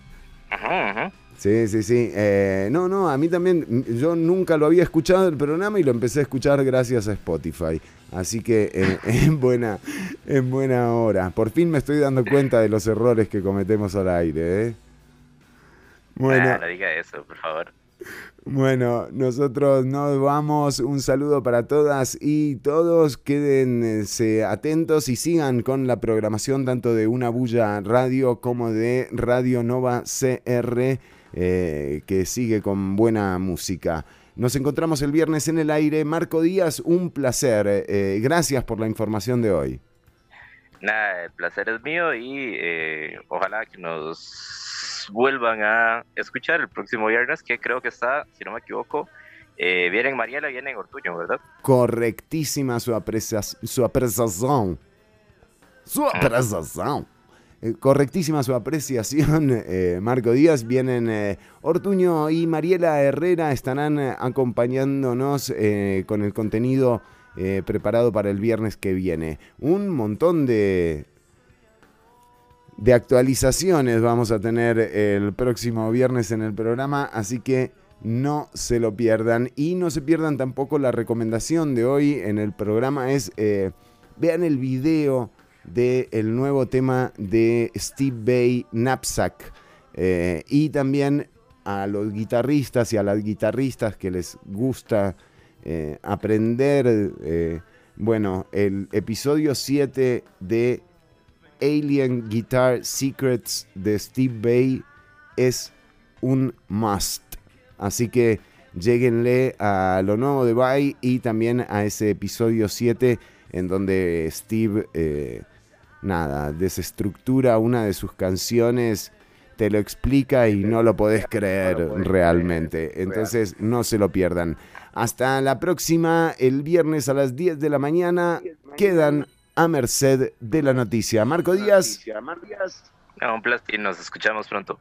Ajá, ajá. Sí, sí, sí. Eh, no, no, a mí también, yo nunca lo había escuchado el programa y lo empecé a escuchar gracias a Spotify. Así que eh, en, buena, en buena hora. Por fin me estoy dando cuenta de los errores que cometemos al aire, ¿eh? Bueno. Ah, no diga eso, por favor. Bueno, nosotros nos vamos. Un saludo para todas y todos. Quédense atentos y sigan con la programación tanto de Una Bulla Radio como de Radio Nova CR, eh, que sigue con buena música. Nos encontramos el viernes en el aire. Marco Díaz, un placer. Eh, gracias por la información de hoy. Nada, el placer es mío y eh, ojalá que nos vuelvan a escuchar el próximo viernes, que creo que está, si no me equivoco, eh, viene en Mariela, viene en Ortuño, ¿verdad? Correctísima su, aprecia- su apreciación. Su apreciación. Eh, correctísima su apreciación, eh, Marco Díaz. Vienen eh, Ortuño y Mariela Herrera, estarán acompañándonos con el contenido preparado para el viernes que viene. Un montón de, de actualizaciones vamos a tener el próximo viernes en el programa, así que no se lo pierdan y no se pierdan tampoco la recomendación de hoy en el programa es vean el video del nuevo tema de Steve Bay Knapsack Eh, y también a los guitarristas y a las guitarristas que les gusta eh, aprender eh, bueno el episodio 7 de Alien Guitar Secrets de Steve Bay es un must. Así que lleguenle a lo nuevo de Bay y también a ese episodio 7 en donde Steve, nada, desestructura una de sus canciones, te lo explica y no lo podés creer realmente. Entonces no se lo pierdan. Hasta la próxima, el viernes a las 10 de la mañana, quedan a merced de la noticia. Marco Díaz. No, un placer y nos escuchamos pronto.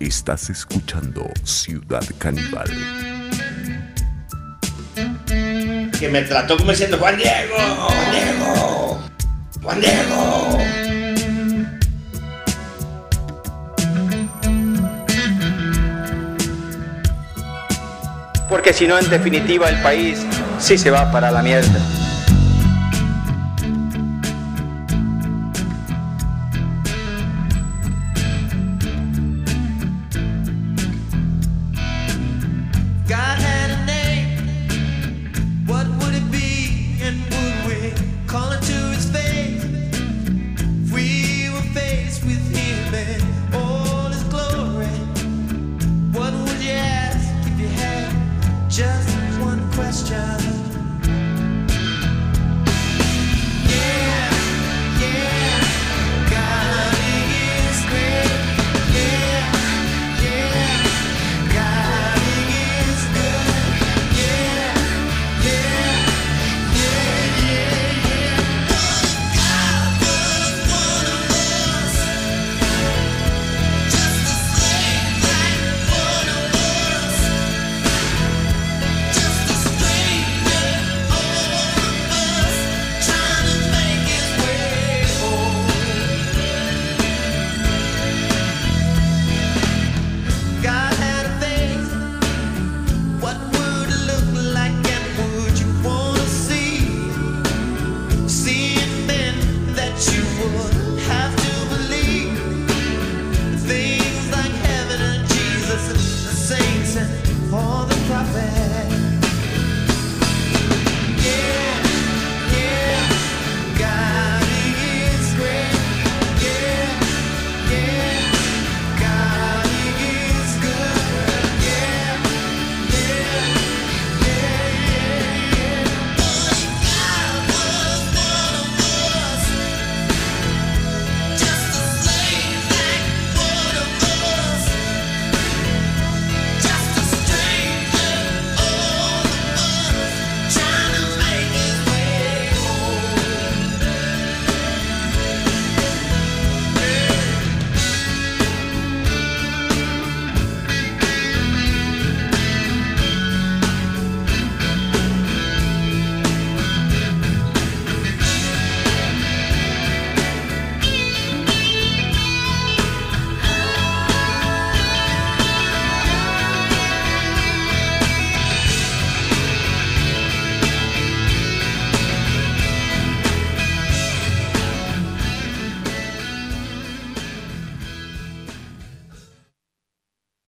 Estás escuchando Ciudad Caníbal. Que me trató como diciendo Juan Diego, Juan Diego, Juan Diego. Porque si no, en definitiva, el país sí se va para la mierda.